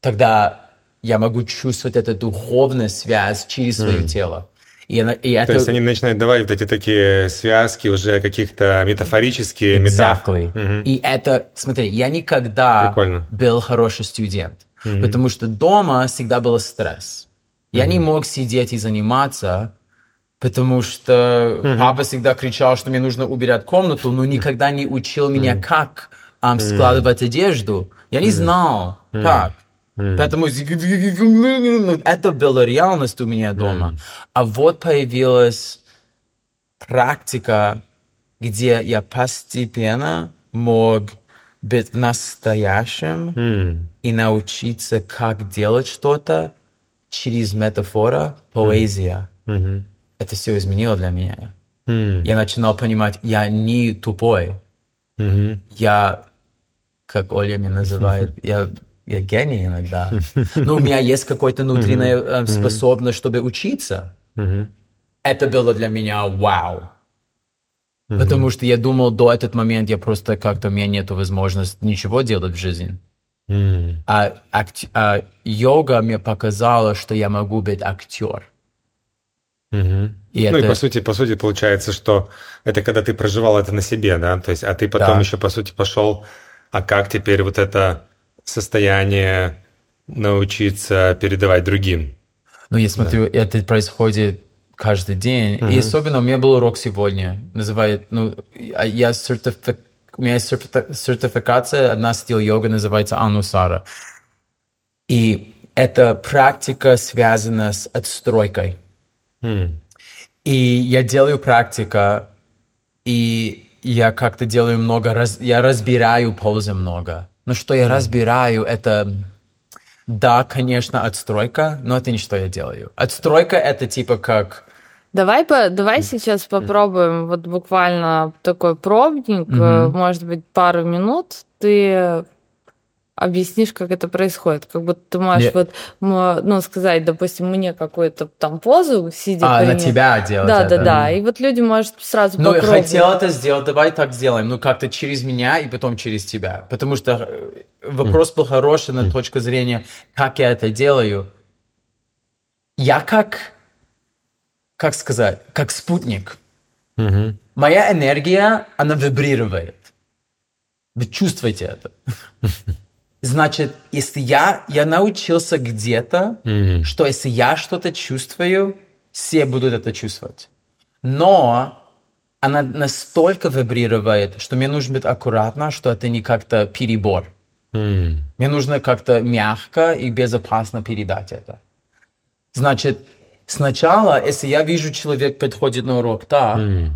тогда я могу чувствовать эту духовную связь через свое тело. И, и То это... есть они начинают давать вот эти такие связки уже каких-то метафорические, метаф- Exactly. Мгм. И это, смотри, я никогда Прикольно. был хороший студент, потому что дома всегда был стресс. Я не мог сидеть и заниматься, потому что папа всегда кричал, что мне нужно убирать комнату, но никогда не учил меня, как ам, складывать одежду. Я не знал, как. Поэтому это была реальность у меня дома. А вот появилась практика, где я постепенно мог быть настоящим М. и научиться, как делать что-то через метафора, поэзия. Мгм. Это все изменило для меня. М. Я начинал понимать, я не тупой. Мгм. Я, как Оля меня называет, я, я гений иногда. Но у меня есть какая-то внутренняя э, способность, чтобы учиться. Это было для меня вау. Потому что я думал, до этот момент я просто как-то, у меня нет возможности ничего делать в жизни. А, акт- а йога мне показала, что я могу быть актер. Мгм. И Ну и это- по сути, по сути получается, что это когда ты проживал это на себе, да, то есть, а ты потом Да. еще по сути пошел, а как теперь вот это состояние научиться передавать другим? Ну, я смотрю, это происходит каждый день. И особенно у меня был урок сегодня. Называют, ну, я- я сертифи- у меня есть сертифи- сертификация, одна стиль йога называется Анусара. И эта практика связана с отстройкой. М. И я делаю практика, и я как-то делаю много, раз- я разбираю пользы много. Но что я разбираю, это, да, конечно, отстройка, но это не что я делаю. Отстройка это типа как, Давай, по, давай сейчас попробуем вот буквально такой пробник, э, может быть, пару минут. Ты объяснишь, как это происходит. Как будто ты можешь вот, ну, сказать, допустим, мне какую-то там позу, сидя а, на тебя делать Да, это. да, да. И вот люди, может, сразу Ну, я попробуют. хотел это сделать, давай так сделаем. Ну, как-то через меня и потом через тебя. Потому что э, вопрос был хороший на точку зрения, как я это делаю. Я как, как сказать, как спутник. Моя энергия, она вибрирует. Вы чувствуете это? Значит, если я, я научился где-то, Мгм. что если я что-то чувствую, все будут это чувствовать. Но она настолько вибрирует, что мне нужно быть аккуратно, что это не как-то перебор. М. Мне нужно как-то мягко и безопасно передать это. Значит, сначала, если я вижу, человек подходит на урок, да, М.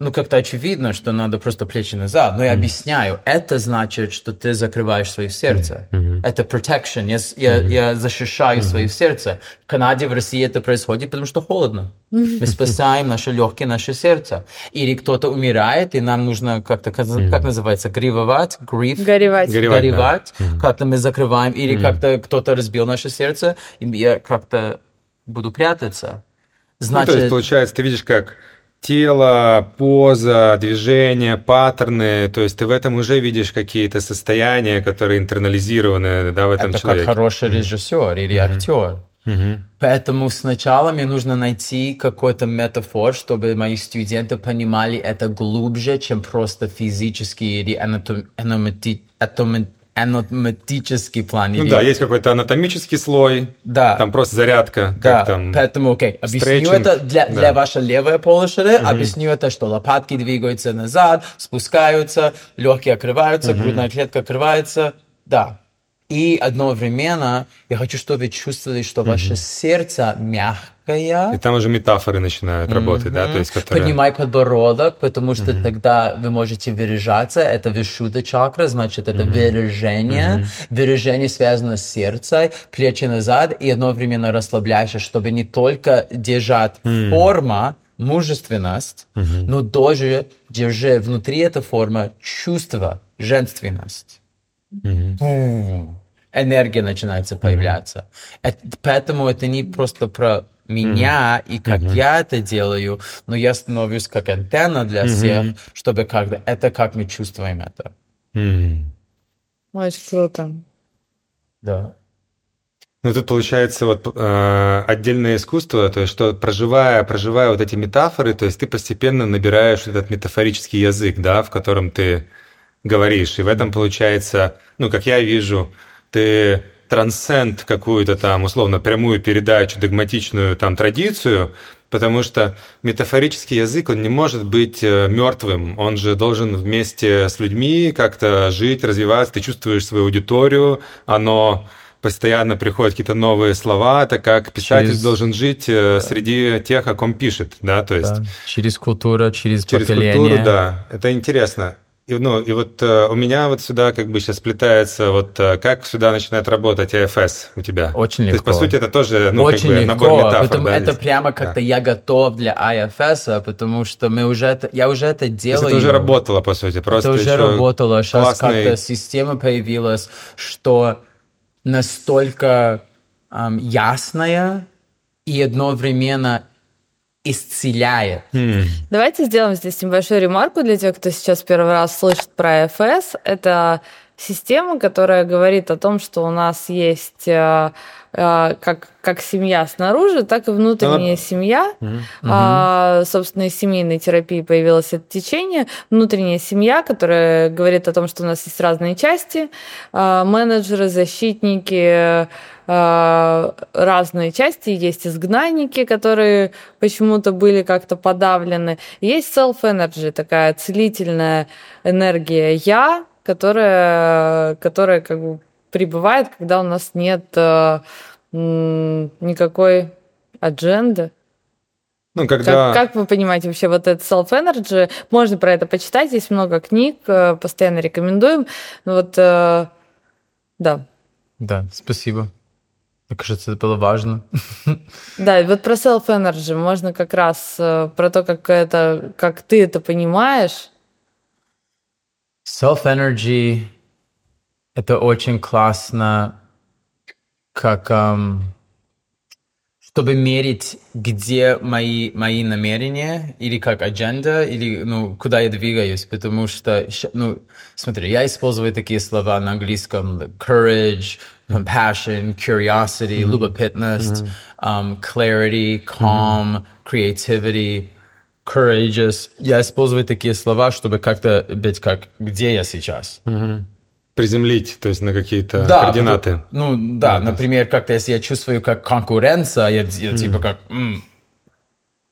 ну, как-то очевидно, что надо просто плечи назад. Но я объясняю, это значит, что ты закрываешь свое сердце. Это protection. Я, я, я защищаю свое сердце. В Канаде, в России это происходит, потому что холодно. Мы спасаем наши легкие, наше сердце. Или кто-то умирает, и нам нужно как-то, как, как называется, гривовать, grief, Горевать. Горевать, да. горевать, как-то мы закрываем, или как-то кто-то разбил наше сердце, и я как-то буду прятаться. Ну, Значит, то есть, получается, ты видишь, как тело, поза, движение, паттерны, то есть ты в этом уже видишь какие-то состояния, которые интернализированы да, в этом это человеке. как хороший режиссер или актер. Мгм. Поэтому сначала мне нужно найти какой-то метафор, чтобы мои студенты понимали это глубже, чем просто физический или анатом- анатоматический план. Ну или- да, есть какой-то анатомический слой, Да. там просто зарядка, Да, как там. поэтому, окей, объясню стретчинг, это для, да. для вашей левой полушары, объясню это, что лопатки двигаются назад, спускаются, легкие открываются, грудная клетка открывается, да. И одновременно я хочу, чтобы вы чувствовали, что ваше сердце мягкое, И там уже метафоры начинают работать, да, то есть которые... Поднимай подбородок, потому что тогда вы можете выражаться. Это вишуда чакра, значит, это выражение. Выражение связано с сердцем, плечи назад и одновременно расслабляешься, чтобы не только держать форма, мужественность, но тоже держи внутри этой формы чувство, женственность. М. Энергия начинается появляться. Это- поэтому это не просто про меня и как я это делаю, но я становлюсь как антенна для всех, чтобы как это как мы чувствуем это. М. Очень круто. Да. Ну, тут получается вот э, отдельное искусство, то есть что проживая, проживая вот эти метафоры, то есть ты постепенно набираешь этот метафорический язык, да, в котором ты говоришь. И в этом получается, ну, как я вижу, ты трансцент какую-то там, условно, прямую передачу, догматичную там традицию, потому что метафорический язык, он не может быть э, мертвым, он же должен вместе с людьми как-то жить, развиваться, ты чувствуешь свою аудиторию, оно постоянно приходят какие-то новые слова, это как писатель через... должен жить э, да. среди тех, о ком пишет, да, то есть... Да. Через культуру, через, через поколение. культуру, да, это интересно. И, ну, и вот э, у меня вот сюда как бы сейчас сплетается, вот э, как сюда начинает работать АФС у тебя? Очень легко. То есть, по сути, это тоже, ну, Очень как бы легко, набор метафор, потому да, это прямо как-то да. я готов для IFS, потому что мы уже это, я уже это делаю. это уже работало, по сути, просто Это уже работало, сейчас классный... как-то система появилась, что настолько эм, ясная и одновременно исцеляет. Mm. Давайте сделаем здесь небольшую ремарку для тех, кто сейчас первый раз слышит про ФС. Это система, которая говорит о том, что у нас есть э, э, как, как семья снаружи, так и внутренняя mm семья. Mm-hmm. А, собственно, из семейной терапии появилось это течение. Внутренняя семья, которая говорит о том, что у нас есть разные части, а, менеджеры, защитники, а, разные части. Есть изгнанники, которые почему-то были как-то подавлены. Есть self-energy, такая целительная энергия «я», которая, которая как бы прибывает, когда у нас нет э, никакой адженды. Ну, когда... как, как вы понимаете вообще вот этот self-energy? Можно про это почитать, есть много книг, э, постоянно рекомендуем. Ну вот, э, да. Да, спасибо. Мне кажется, это было важно. Да, вот про self-energy можно как раз э, про то, как это, как ты это понимаешь. Self-energy — это очень классно, как um, чтобы мерить, где мои, мои намерения, или как адженда, или ну, куда я двигаюсь, потому что, ну, смотри, я использую такие слова на английском, courage, compassion, curiosity, mm-hmm. любопытность, mm-hmm. um, clarity, calm, mm-hmm. creativity — courageous. Я использую такие слова, чтобы как-то быть как «где я сейчас?». Угу. Приземлить, то есть на какие-то да, координаты. Ну, да, да, например, как-то если я чувствую как конкуренция, я, я типа как «М,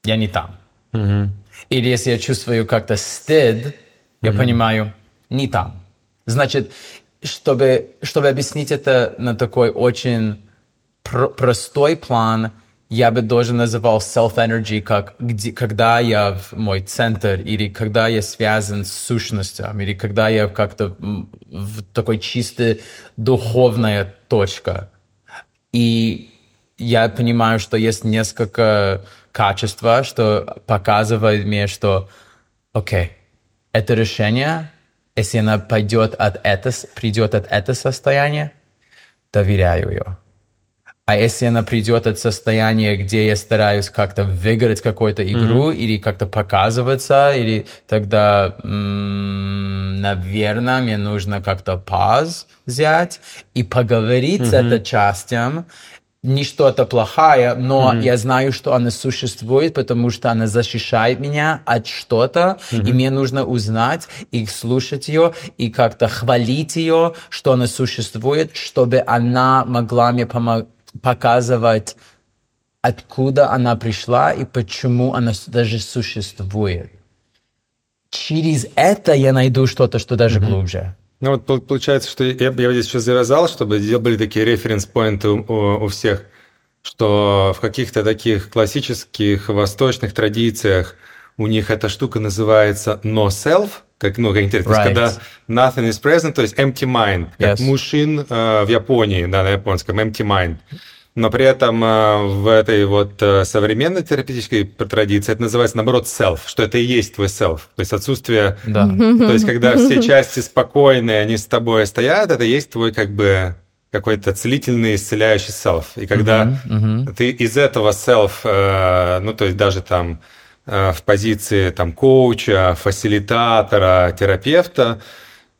«я не там». Угу. Или если я чувствую как-то стыд, я угу. понимаю «не там». Значит, чтобы, чтобы объяснить это на такой очень пр- простой план – я бы тоже называл self-energy как где, когда я в мой центр, или когда я связан с сущностью, или когда я как-то в такой чистой духовная точка. И я понимаю, что есть несколько качеств, что показывает мне, что окей, это решение, если она пойдет от это, придет от этого состояния, доверяю ее а если она придет от состояния, где я стараюсь как-то выиграть какую-то игру mm-hmm. или как-то показываться, или тогда, м- наверное, мне нужно как-то паз взять и поговорить mm-hmm. с этой частью, не что-то плохое, но mm-hmm. я знаю, что она существует, потому что она защищает меня от что-то, mm-hmm. и мне нужно узнать и слушать ее, и как-то хвалить ее, что она существует, чтобы она могла мне помогать показывать, откуда она пришла и почему она даже существует. Через это я найду что-то, что даже mm-hmm. глубже. Ну вот получается, что я, я здесь еще завязал, чтобы были такие референс-поинты у, у, у всех, что в каких-то таких классических восточных традициях у них эта штука называется no self, как, ну, как интересно, right. когда nothing is present, то есть empty mind, как yes. мужчин э, в Японии, да, на японском, empty mind. Но при этом э, в этой вот э, современной терапевтической традиции это называется, наоборот, self, что это и есть твой self. То есть отсутствие... Да. То есть когда все части спокойные, они с тобой стоят, это есть твой как бы какой-то целительный, исцеляющий self. И когда uh-huh, uh-huh. ты из этого self, э, ну, то есть даже там в позиции там коуча, фасилитатора, терапевта,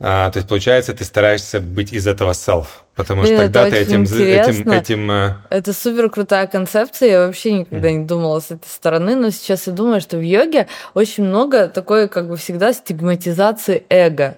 А, то есть, получается, ты стараешься быть из этого self, потому что Блин, тогда это ты этим, этим, интересно. этим э, Это супер крутая концепция. Я вообще никогда не думала с этой стороны, но сейчас я думаю, что в йоге очень много такой, как бы всегда, стигматизации эго.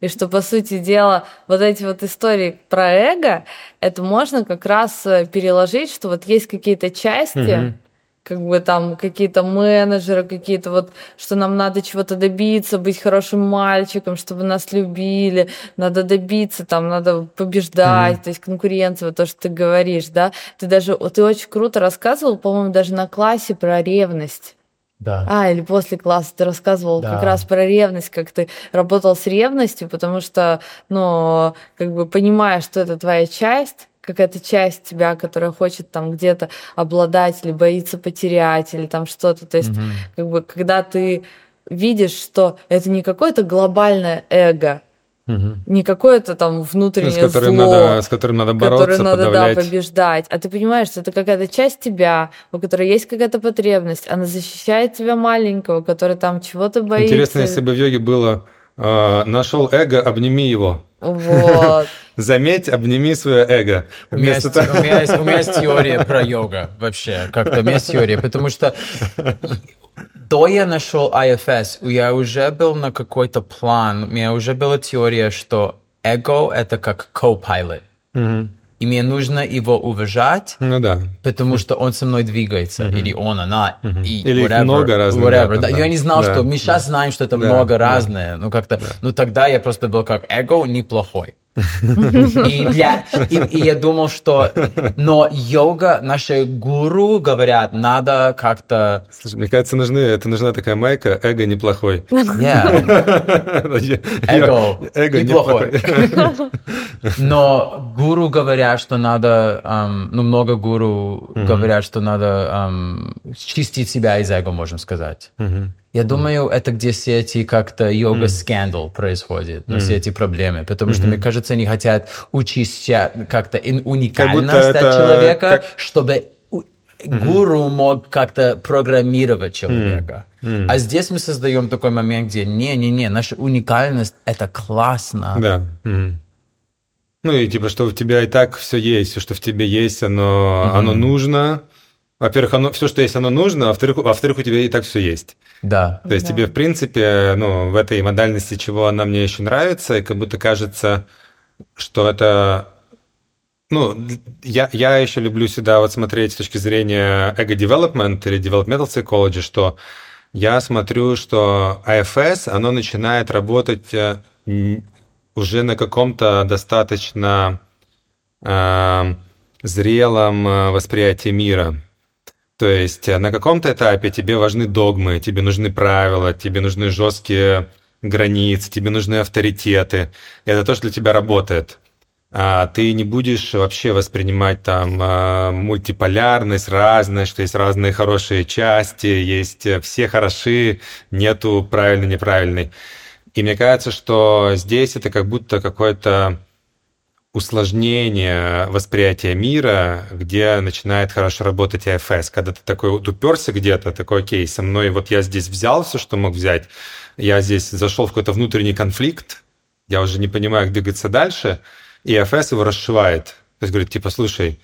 И что, по сути дела, вот эти вот истории про эго, это можно как раз э, переложить, что вот есть какие-то части, Мгм. Как бы там какие-то менеджеры, какие-то вот, что нам надо чего-то добиться, быть хорошим мальчиком, чтобы нас любили, надо добиться, там надо побеждать, то есть конкуренция, вот то, что ты говоришь, да. Ты даже, ты очень круто рассказывал, по-моему, даже на классе про ревность. Да. А, или после класса ты рассказывал Да. как раз про ревность, как ты работал с ревностью, потому что, ну, как бы понимая, что это твоя часть, какая-то часть тебя, которая хочет там где-то обладать или боится потерять, или там что-то. То есть, как бы, когда ты видишь, что это не какое-то глобальное эго, не какое-то там ну, внутреннее с, которым зло, надо, с которым надо бороться, которую надо, да, подавлять. побеждать. А ты понимаешь, что это какая-то часть тебя, у которой есть какая-то потребность, она защищает тебя маленького, который там чего-то боится. Интересно, если бы в йоге было э, нашел эго, обними его. Вот. Заметь, обними свое эго. У меня, есть, того- у, меня есть, у меня есть теория про йога вообще, как-то у меня есть теория, потому что до я нашел IFS, я уже был на какой-то план, у меня уже была теория, что эго — это как co-pilot, и мне нужно его уважать, Ну да. потому что он со мной двигается, или он, она, и Или whatever, много разных, whatever. да, Да, да. Я не знал, Да, что мы сейчас знаем, что это Да, много да. разное, ну как-то, ну тогда я просто был как эго неплохой. И, для, и, и я думал, что... Но йога, наши гуру говорят, надо как-то... Слушай, мне кажется, нужны, это нужна такая майка, эго неплохой. Yeah, эго, Эго неплохой. Но гуру говорят, что надо... ам, ну, много гуру говорят, что надо ам, чистить себя из эго, можем сказать. Я думаю, это где все эти как-то йога-скандал происходит, ну, все эти проблемы, потому что, мне кажется, они хотят учиться как-то уникально будто стать это человека, как- чтобы у- гуру мог как-то программировать человека. А здесь мы создаем такой момент, где не-не-не, наша уникальность — это классно. Да. Мгм. Ну и типа, что у тебя и так все есть, все, что в тебе есть, оно, оно нужно. Во-первых, оно, все, что есть, оно нужно, а во-вторых, во-вторых, у тебя и так все есть. Да. То есть тебе, в принципе, ну, в этой модальности, чего она мне еще нравится, и как будто кажется, что это... Ну, я, я еще люблю сюда вот смотреть с точки зрения эго-development или developmental psychology, что я смотрю, что AFS, оно начинает работать э, уже на каком-то достаточно э, зрелом э, восприятии мира. То есть э, на каком-то этапе тебе важны догмы, тебе нужны правила, тебе нужны жесткие границы, тебе нужны авторитеты. Это то, что для тебя работает. А ты не будешь вообще воспринимать там э, мультиполярность, разность, что есть разные хорошие части, есть э, все хороши, нету правильной, неправильной. И мне кажется, что здесь это как будто какое-то усложнение восприятия мира, где начинает хорошо работать АФС. Когда ты такой вот уперся где-то, такой, окей, со мной вот я здесь взял все, что мог взять, я здесь зашел в какой-то внутренний конфликт, я уже не понимаю, как двигаться дальше, и АФС его расшивает. То есть говорит, типа, слушай,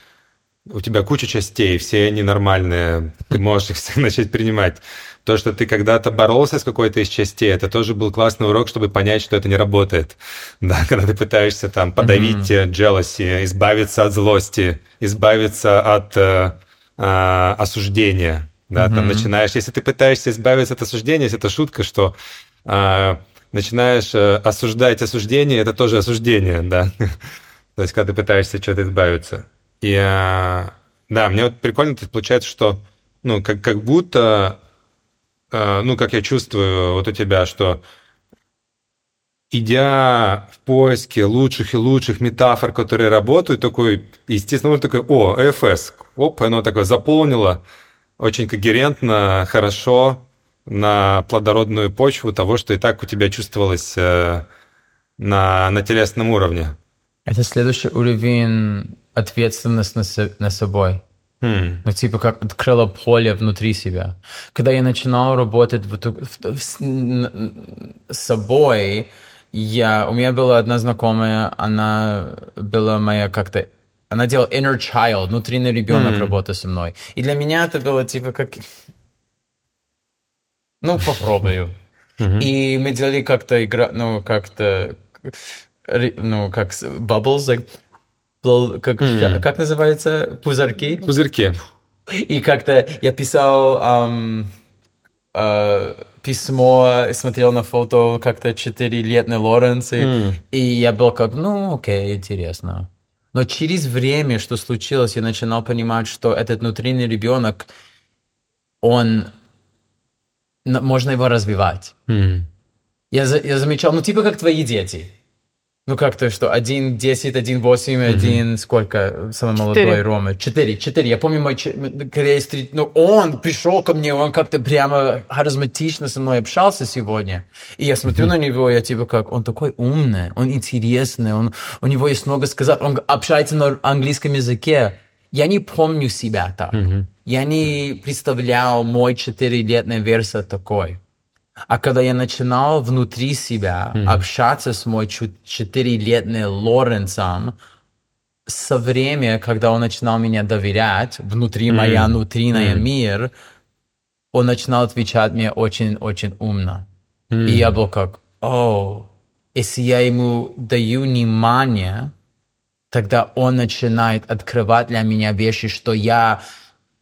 у тебя куча частей, все они нормальные, ты можешь их начать принимать. То, что ты когда-то боролся с какой-то из частей, это тоже был классный урок, чтобы понять, что это не работает. Да, когда ты пытаешься там подавить mm jealousy, избавиться от злости, избавиться от э, э, осуждения. Да, там начинаешь, если ты пытаешься избавиться от осуждения, если это шутка, что э, начинаешь э, осуждать осуждение, это тоже осуждение, да. То есть, когда ты пытаешься от чего-то избавиться. И э, да, мне вот прикольно, получается, что ну, как, как будто, э, ну, как я чувствую вот у тебя, что идя в поиске лучших и лучших метафор, которые работают, такой, естественно, он такой, о, ЭФС, оп, оно такое заполнило очень когерентно, хорошо, на плодородную почву того, что и так у тебя чувствовалось э, на, на телесном уровне. Это следующий уровень ответственности на собой. Хм. Ну, типа, как открыло поле внутри себя. Когда я начинал работать в в- в- с собой, я, у меня была одна знакомая, она была моя как-то она делала inner child, внутренний ребенок mm. работы со мной. И для меня это было типа как... Ну, попробую. Mm-hmm. И мы делали как-то игра, ну, как-то, ну, как bubbles, like, как, mm. как называется? Пузырьки? Пузырьки. И как-то я писал um, uh, письмо, смотрел на фото как-то четырехлетний Лоренс, и, mm. и я был как, ну, окей, интересно. Но через время, что случилось, я начинал понимать, что этот внутренний ребенок, он, можно его развивать. Mm. Я, я замечал, ну типа как твои дети. Ну как-то что, один десять, один восемь, один сколько, самый молодой четыре. Рома? Четыре, четыре. Я помню, мой, когда я встретил, ну он пришел ко мне, он как-то прямо харизматично со мной общался сегодня. И я смотрю на него, я типа как, он такой умный, он интересный, он, у него есть много сказать, он общается на английском языке. Я не помню себя так. Я не представлял мой четырехлетний версия такой. А когда я начинал внутри себя mm-hmm. общаться с мой четырехлетним Лоренсом, со временем, когда он начинал меня доверять, внутри mm-hmm. моя внутренняя mm-hmm. мир, он начинал отвечать мне очень-очень умно. Mm-hmm. И я был как, о, если я ему даю внимание, тогда он начинает открывать для меня вещи, что я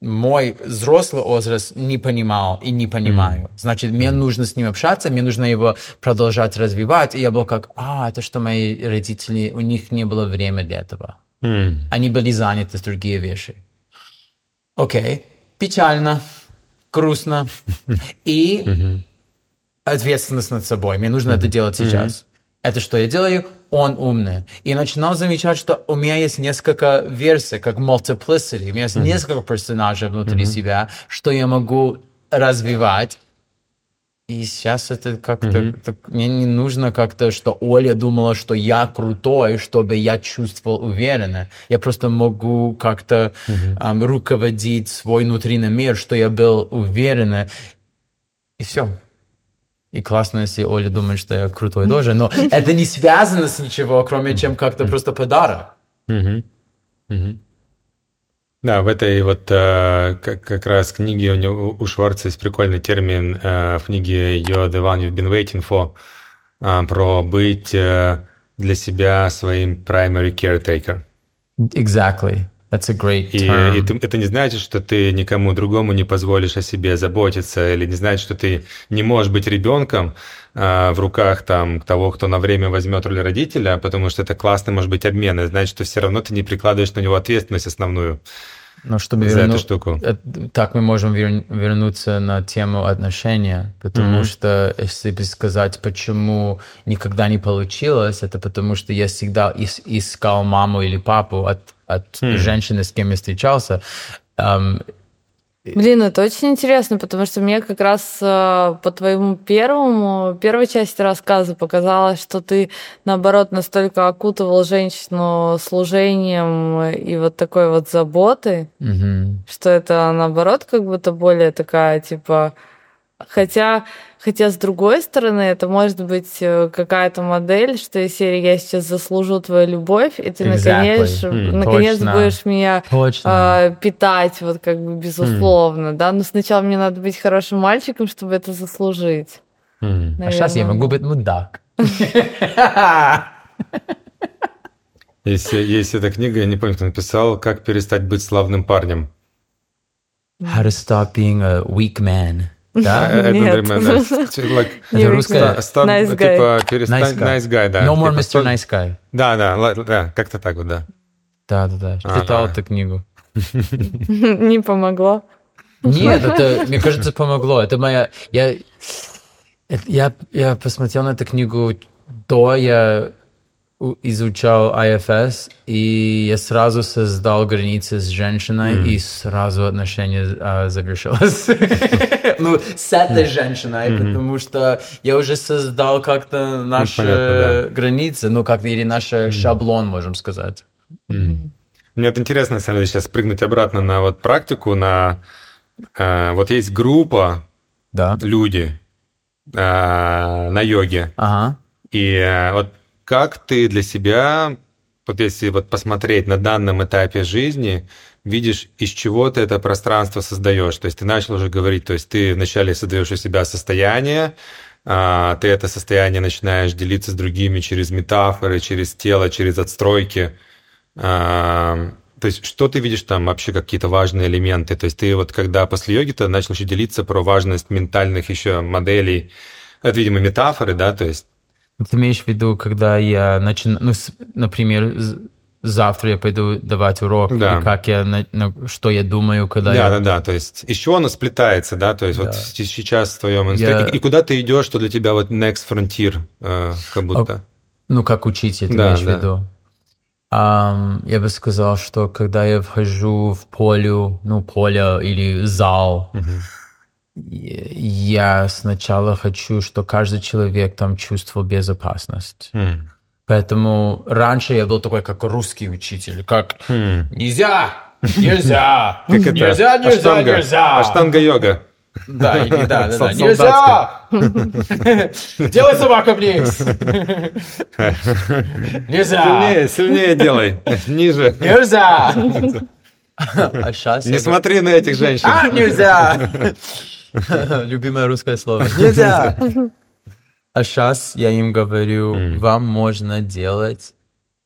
мой взрослый возраст не понимал и не понимаю. Mm. Значит, мне нужно с ним общаться, мне нужно его продолжать развивать. И я был как, а, это что мои родители, у них не было времени для этого. Mm. Они были заняты с другие вещи. Окей, печально, грустно. И ответственность над собой. Мне нужно это делать сейчас. Это что я делаю? он умный. И начинал замечать, что у меня есть несколько версий, как multiplicity, у меня есть mm-hmm. несколько персонажей внутри mm-hmm. себя, что я могу развивать. И сейчас это как-то... Mm-hmm. Так, мне не нужно как-то, что Оля думала, что я крутой, чтобы я чувствовал уверенно. Я просто могу как-то mm-hmm. um, руководить свой внутренний мир, что я был уверен. И все. И классно, если Оля думает, что я крутой тоже, но это не связано с ничего, кроме чем как-то просто подарок. Да, в этой вот э, как, как раз книге у, него, у Шварца есть прикольный термин э, в книге You're the one you've been waiting for э, про быть э, для себя своим primary caretaker. Exactly. That's a great term. И, и ты, это не значит, что ты никому другому не позволишь о себе заботиться, или не значит, что ты не можешь быть ребенком э, в руках там того, кто на время возьмет роль родителя, потому что это классный, может быть, обмен, и значит, что все равно ты не прикладываешь на него ответственность основную. Но чтобы за верну... эту штуку. Э, так мы можем вер... вернуться на тему отношения, потому mm-hmm. что если сказать, почему никогда не получилось, это потому что я всегда ис- искал маму или папу от от mm. женщины, с кем я встречался. Um, Блин, это очень интересно, потому что мне как раз э, по твоему первому, первой части рассказа показалось, что ты, наоборот, настолько окутывал женщину служением и вот такой вот заботой, mm-hmm. что это, наоборот, как будто более такая, типа... Хотя Хотя, с другой стороны, это может быть э, какая-то модель, что из серии «Я сейчас заслужу твою любовь», и ты, exactly. наконец, mm, наконец точно. будешь меня э, питать, вот как бы безусловно, mm. да? Но сначала мне надо быть хорошим мальчиком, чтобы это заслужить. Mm. А сейчас я могу быть мудак. Есть, есть эта книга, я не помню, кто написал, «Как перестать быть славным парнем». How to stop being a weak man. Да? Это, наверное, это русская... Nice guy. Типа перестань... Nice guy, да. No more Mr. Nice guy. Да, да, да, как-то так вот, да. Да, да, да. Читал эту книгу. Не помогло? Нет, это, мне кажется, помогло. Это моя... Я, я, я посмотрел на эту книгу до я изучал IFS, и я сразу создал границы с женщиной, mm. и сразу отношения а, завершилось. ну, с этой женщиной, потому что я уже создал как-то наши границы, ну, как или наш шаблон, можем сказать. Мне это интересно, на самом деле, сейчас прыгнуть обратно на вот практику, на... Вот есть группа, да. люди на йоге. Ага И вот как ты для себя, вот если вот посмотреть на данном этапе жизни, видишь, из чего ты это пространство создаешь. То есть ты начал уже говорить, то есть ты вначале создаешь у себя состояние, а, ты это состояние начинаешь делиться с другими через метафоры, через тело, через отстройки. А, то есть что ты видишь там вообще какие-то важные элементы? То есть ты вот когда после йоги ты начал еще делиться про важность ментальных еще моделей, это, видимо, метафоры, да, то есть ты имеешь в виду, когда я начинаю, ну, например, завтра я пойду давать урок, да. и как я, что я думаю, когда да, я... Да, да, то есть из чего оно сплетается, да, то есть да. вот сейчас в твоем я... и, и куда ты идешь, что для тебя вот next frontier, э, как будто... А, ну, как учитель, ты да, имеешь да. в виду? Um, я бы сказал, что когда я вхожу в поле, ну, поле или зал, угу. Я сначала хочу, что каждый человек там чувствовал безопасность. Mm. Поэтому раньше я был такой, как русский учитель, как хм. нельзя, нельзя, нельзя, нельзя, нельзя. Аштанга-йога. Да, или да, да, да. Нельзя! Делай собака вниз! Нельзя! Сильнее, сильнее делай. Ниже. Нельзя! А сейчас Не смотри на этих женщин. А, нельзя! Любимое русское слово. Нельзя! А сейчас я им говорю, mm. вам можно делать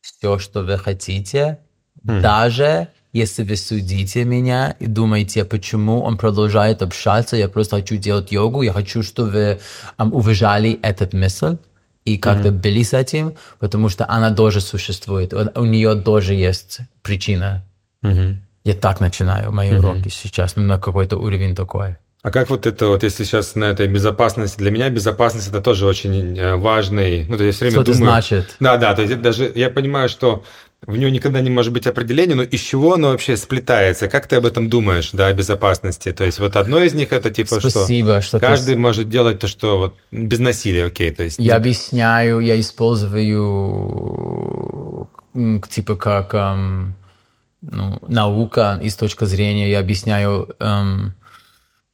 все, что вы хотите, mm. даже если вы судите меня и думаете, почему он продолжает общаться, я просто хочу делать йогу, я хочу, чтобы вы um, уважали этот мысль и как-то mm-hmm. были с этим, потому что она тоже существует, у, нее тоже есть причина. Mm-hmm. Я так начинаю мои mm-hmm. уроки сейчас, на какой-то уровень такой. А как вот это вот, если сейчас на этой безопасности, для меня безопасность это тоже очень э, важный, ну, то есть все время что думаю... значит? Да, да, то есть даже я понимаю, что в него никогда не может быть определения, но из чего оно вообще сплетается? Как ты об этом думаешь, да, о безопасности? То есть вот одно из них это типа Спасибо, что, что каждый ты... может делать то, что вот без насилия, окей, то есть... Я объясняю, я использую типа как эм, ну, наука и с точки зрения, я объясняю эм,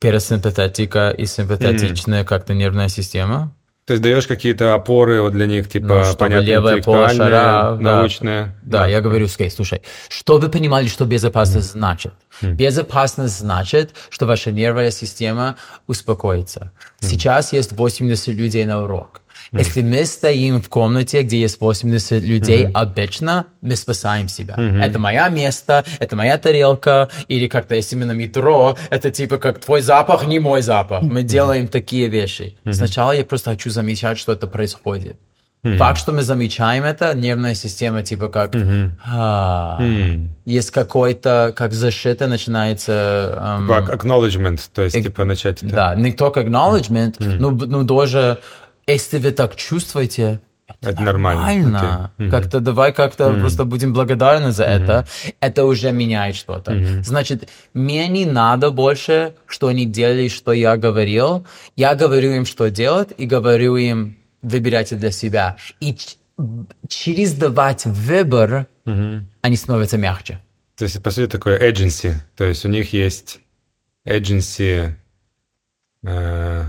парасимпатетика и симпатетичная mm. как-то нервная система. То есть даешь какие-то опоры вот для них, типа, ну, понятно, левая полушара, научная. Да, да, я говорю, скей, слушай, что вы понимали, что безопасность mm. значит? Mm. Безопасность значит, что ваша нервная система успокоится. Mm. Сейчас есть 80 людей на урок. Mm-hmm. Если мы стоим в комнате, где есть 80 людей, mm-hmm. обычно мы спасаем себя. Mm-hmm. Это мое место, это моя тарелка, или как-то если мы на метро, это типа как твой запах, не мой запах. Мы mm-hmm. делаем такие вещи. Mm-hmm. Сначала я просто хочу замечать, что это происходит. Mm-hmm. Факт, что мы замечаем это, нервная система типа как mm-hmm. а, mm-hmm. есть какой-то как защита начинается. Um, acknowledgement, то есть э- типа начать. Это. Да, не только acknowledgement, mm-hmm. но, но даже если вы так чувствуете, это, это нормально. нормально. Okay. Как-то давай как-то mm-hmm. просто будем благодарны за mm-hmm. это. Это уже меняет что-то. Mm-hmm. Значит, мне не надо больше, что они делали, что я говорил. Я говорю им, что делать, и говорю им, выбирайте для себя. И через давать выбор, mm-hmm. они становятся мягче. То есть, по сути, такое agency. То есть у них есть agency э,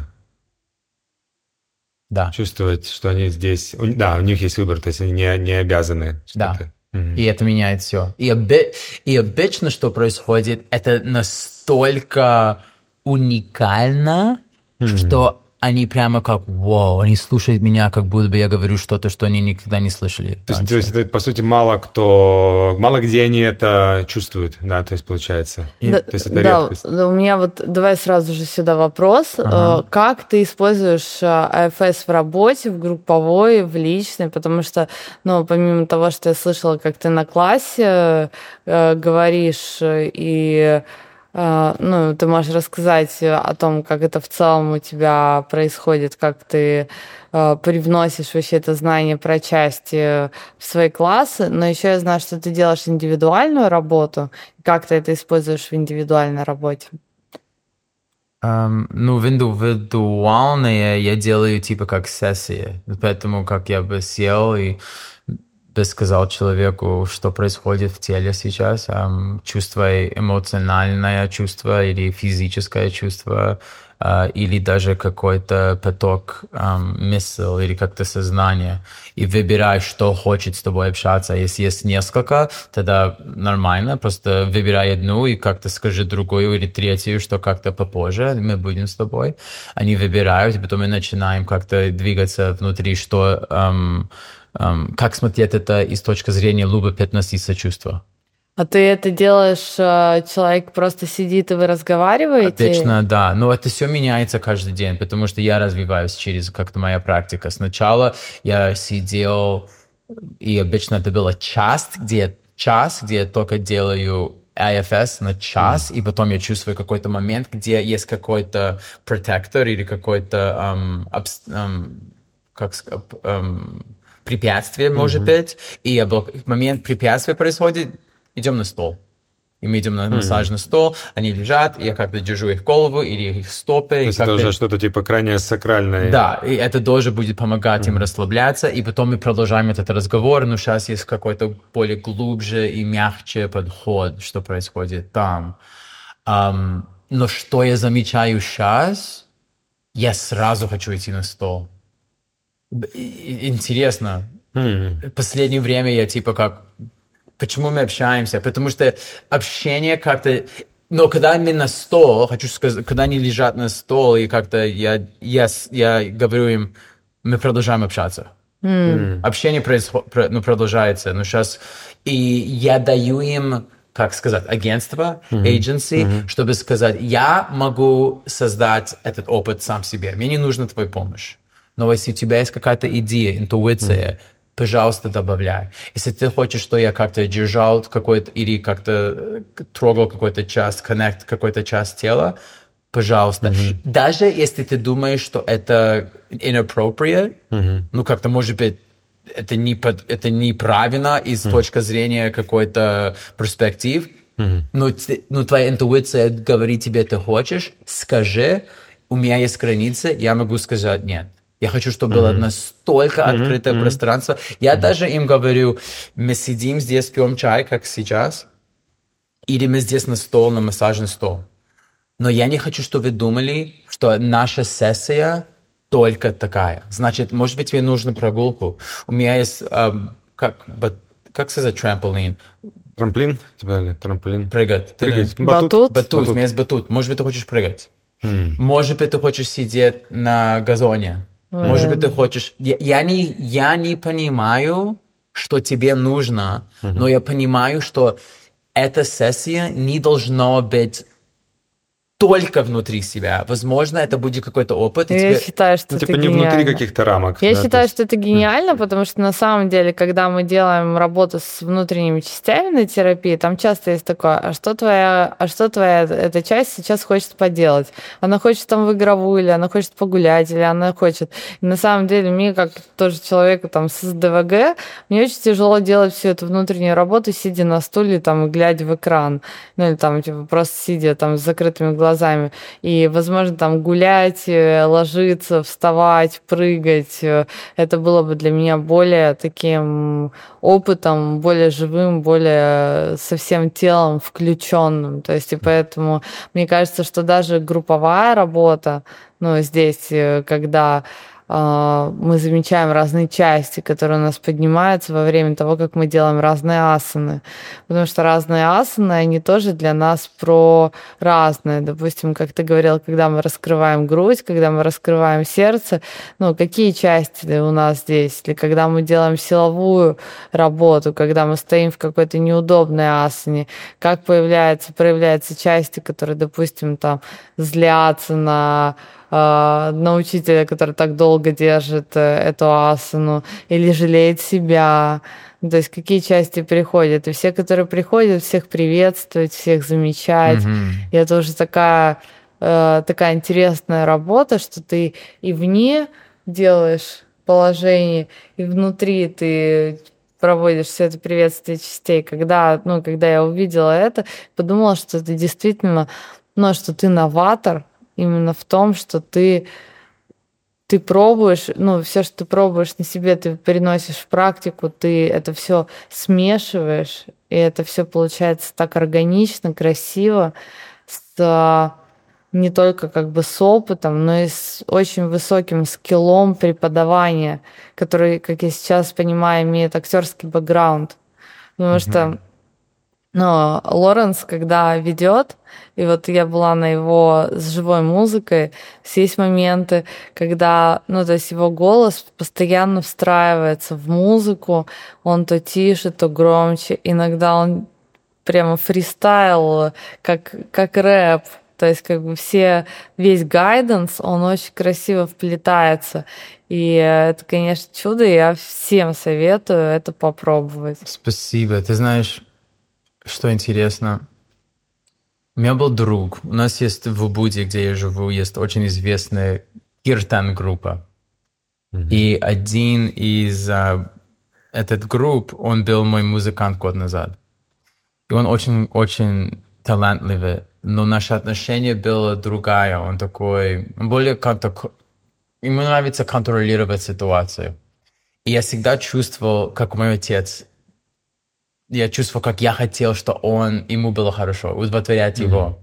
да. чувствовать, что они здесь, да, у них есть выбор, то есть они не, не обязаны. Да. Mm-hmm. И это меняет все. И, оби- и обычно, что происходит, это настолько уникально, mm-hmm. что они прямо как, вау, они слушают меня, как будто бы я говорю что-то, что они никогда не слышали. То есть, то есть это, по сути, мало кто, мало где они это чувствуют, да, то есть получается. И, да, то есть это да, редкость. у меня вот, давай сразу же сюда вопрос. Ага. Э, как ты используешь АФС э, в работе, в групповой, в личной? Потому что, ну, помимо того, что я слышала, как ты на классе э, говоришь и а, ну, ты можешь рассказать о том, как это в целом у тебя происходит, как ты а, привносишь вообще это знание про части в свои классы, но еще я знаю, что ты делаешь индивидуальную работу. Как ты это используешь в индивидуальной работе? Um, ну, в индивидуальные я делаю типа как сессии, поэтому как я бы сел и бы сказал человеку, что происходит в теле сейчас, чувство эмоциональное чувство или физическое чувство, э, или даже какой-то поток э, мысль или как-то сознание, и выбирай, что хочет с тобой общаться. Если есть несколько, тогда нормально, просто выбирай одну и как-то скажи другую или третью, что как-то попозже мы будем с тобой. Они выбирают, и потом мы начинаем как-то двигаться внутри, что... Как смотреть это из точки зрения любопытности и сочувствия. А ты это делаешь, э, человек просто сидит и вы разговариваете? Обычно, да. Но это все меняется каждый день, потому что я развиваюсь через как-то моя практика. Сначала я сидел, и обычно это было час, где час, где я только делаю IFS на час, mm. и потом я чувствую какой-то момент, где есть какой-то протектор или какой-то um, um, как um, препятствие, может mm-hmm. быть, и момент препятствия происходит, идем на стол. И мы идем на mm-hmm. массажный стол, они лежат, я как-то держу их голову или их стопы. То есть это уже что-то типа крайне сакральное. Да, и это тоже будет помогать mm-hmm. им расслабляться, и потом мы продолжаем этот разговор, но сейчас есть какой-то более глубже и мягче подход, что происходит там. Um, но что я замечаю сейчас, я сразу хочу идти на стол. Интересно. Mm-hmm. Последнее время я типа как Почему мы общаемся? Потому что общение как-то... Но когда они на стол, хочу сказать, когда они лежат на стол, и как-то я, я, я говорю им, мы продолжаем общаться. Mm. Общение происход, ну, продолжается. Но сейчас... И я даю им как сказать, агентство, mm-hmm. agency, mm-hmm. чтобы сказать, я могу создать этот опыт сам себе, мне не нужна твоя помощь. Но если у тебя есть какая-то идея, интуиция, mm-hmm пожалуйста, добавляй. Если ты хочешь, что я как-то держал какой-то или как-то э, трогал какой-то часть, коннект какой-то часть тела, пожалуйста. Mm-hmm. Даже если ты думаешь, что это inappropriate, mm-hmm. ну как-то может быть это не под, это неправильно из mm-hmm. точки зрения какой-то перспектив, mm-hmm. но, но твоя интуиция говорит тебе, ты хочешь, скажи, у меня есть границы, я могу сказать нет. Я хочу, чтобы было mm-hmm. настолько mm-hmm. открытое mm-hmm. пространство. Я mm-hmm. даже им говорю, мы сидим здесь, пьем чай, как сейчас, или мы здесь на стол, на массажный стол. Но я не хочу, чтобы вы думали, что наша сессия только такая. Значит, может быть, тебе нужна прогулку. У меня есть, эм, как, как сказать, трамплин? Трамплин? Тебя трамплин? Прыгать. Прыгать. Батут? Батут. батут. У меня есть батут. Может быть, ты хочешь прыгать. Mm. Может быть, ты хочешь сидеть на газоне. Может быть, ты хочешь... Я, я, не, я не понимаю, что тебе нужно, но я понимаю, что эта сессия не должна быть только внутри себя. Возможно, это будет какой-то опыт. Я тебе... считаю, что ну, типа это не гениально. внутри каких-то рамок. Я да, считаю, есть... что это гениально, потому что на самом деле, когда мы делаем работу с внутренними частями на терапии, там часто есть такое, а что твоя, а что твоя эта часть сейчас хочет поделать? Она хочет там в игровую, или она хочет погулять, или она хочет... И на самом деле, мне, как тоже человеку там с СДВГ, мне очень тяжело делать всю эту внутреннюю работу, сидя на стуле там и глядя в экран. Ну или там, типа, просто сидя там с закрытыми глазами глазами. И, возможно, там гулять, э, ложиться, вставать, прыгать, э, это было бы для меня более таким опытом, более живым, более со всем телом включенным. То есть, и поэтому мне кажется, что даже групповая работа, ну, здесь, э, когда мы замечаем разные части, которые у нас поднимаются во время того, как мы делаем разные асаны. Потому что разные асаны, они тоже для нас про разное. Допустим, как ты говорил, когда мы раскрываем грудь, когда мы раскрываем сердце, ну, какие части у нас здесь? Или когда мы делаем силовую работу, когда мы стоим в какой-то неудобной асане, как появляются, проявляются части, которые, допустим, там злятся на а, на учителя, который так долго держит э, эту асану, или жалеет себя. То есть какие части приходят. И все, которые приходят, всех приветствовать, всех замечать. Mm-hmm. И это уже такая, э, такая интересная работа, что ты и вне делаешь положение, и внутри ты проводишь все это приветствие частей. Когда, ну, когда я увидела это, подумала, что это действительно, ну, что ты новатор, именно в том, что ты ты пробуешь, ну, все, что ты пробуешь на себе, ты переносишь в практику, ты это все смешиваешь, и это все получается так органично, красиво, с не только как бы с опытом, но и с очень высоким скиллом преподавания, который, как я сейчас понимаю, имеет актерский бэкграунд. Потому mm-hmm. что но Лоренс, когда ведет, и вот я была на его с живой музыкой, есть моменты, когда, ну, то есть его голос постоянно встраивается в музыку, он то тише, то громче, иногда он прямо фристайл, как, как рэп, то есть как бы все, весь гайденс, он очень красиво вплетается. И это, конечно, чудо, я всем советую это попробовать. Спасибо. Ты знаешь, что интересно? У меня был друг. У нас есть в Убуде, где я живу, есть очень известная киртан-группа. Mm-hmm. И один из а, этот групп, он был мой музыкант год назад. И он очень-очень талантливый. Но наше отношение было другое. Он такой, он более как-то... Ему нравится контролировать ситуацию. И я всегда чувствовал, как мой отец, я чувствовал, как я хотел, что он, ему было хорошо, удовлетворять mm-hmm. его.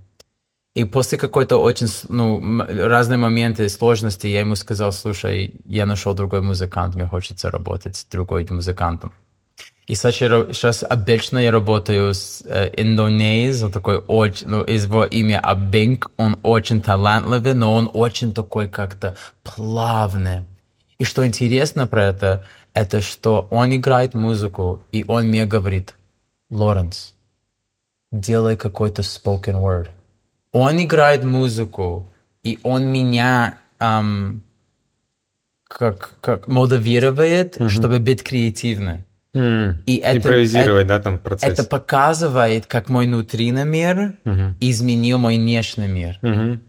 И после какой-то очень, ну, разные моменты сложности я ему сказал, слушай, я нашел другой музыкант, мне хочется работать с другой музыкантом. И сейчас обычно я работаю с э, Индонез, он такой очень, ну, его имя Абинг, он очень талантливый, но он очень такой как-то плавный. И что интересно про это, это что он играет музыку, и он мне говорит, Лоренс, делай какой-то spoken word. Он играет музыку, и он меня эм, как, как мотивирует, mm-hmm. чтобы быть креативным. Mm. И это, Импровизировать, это, да, там процесс. Это показывает, как мой внутренний мир mm-hmm. изменил мой внешний мир. Mm-hmm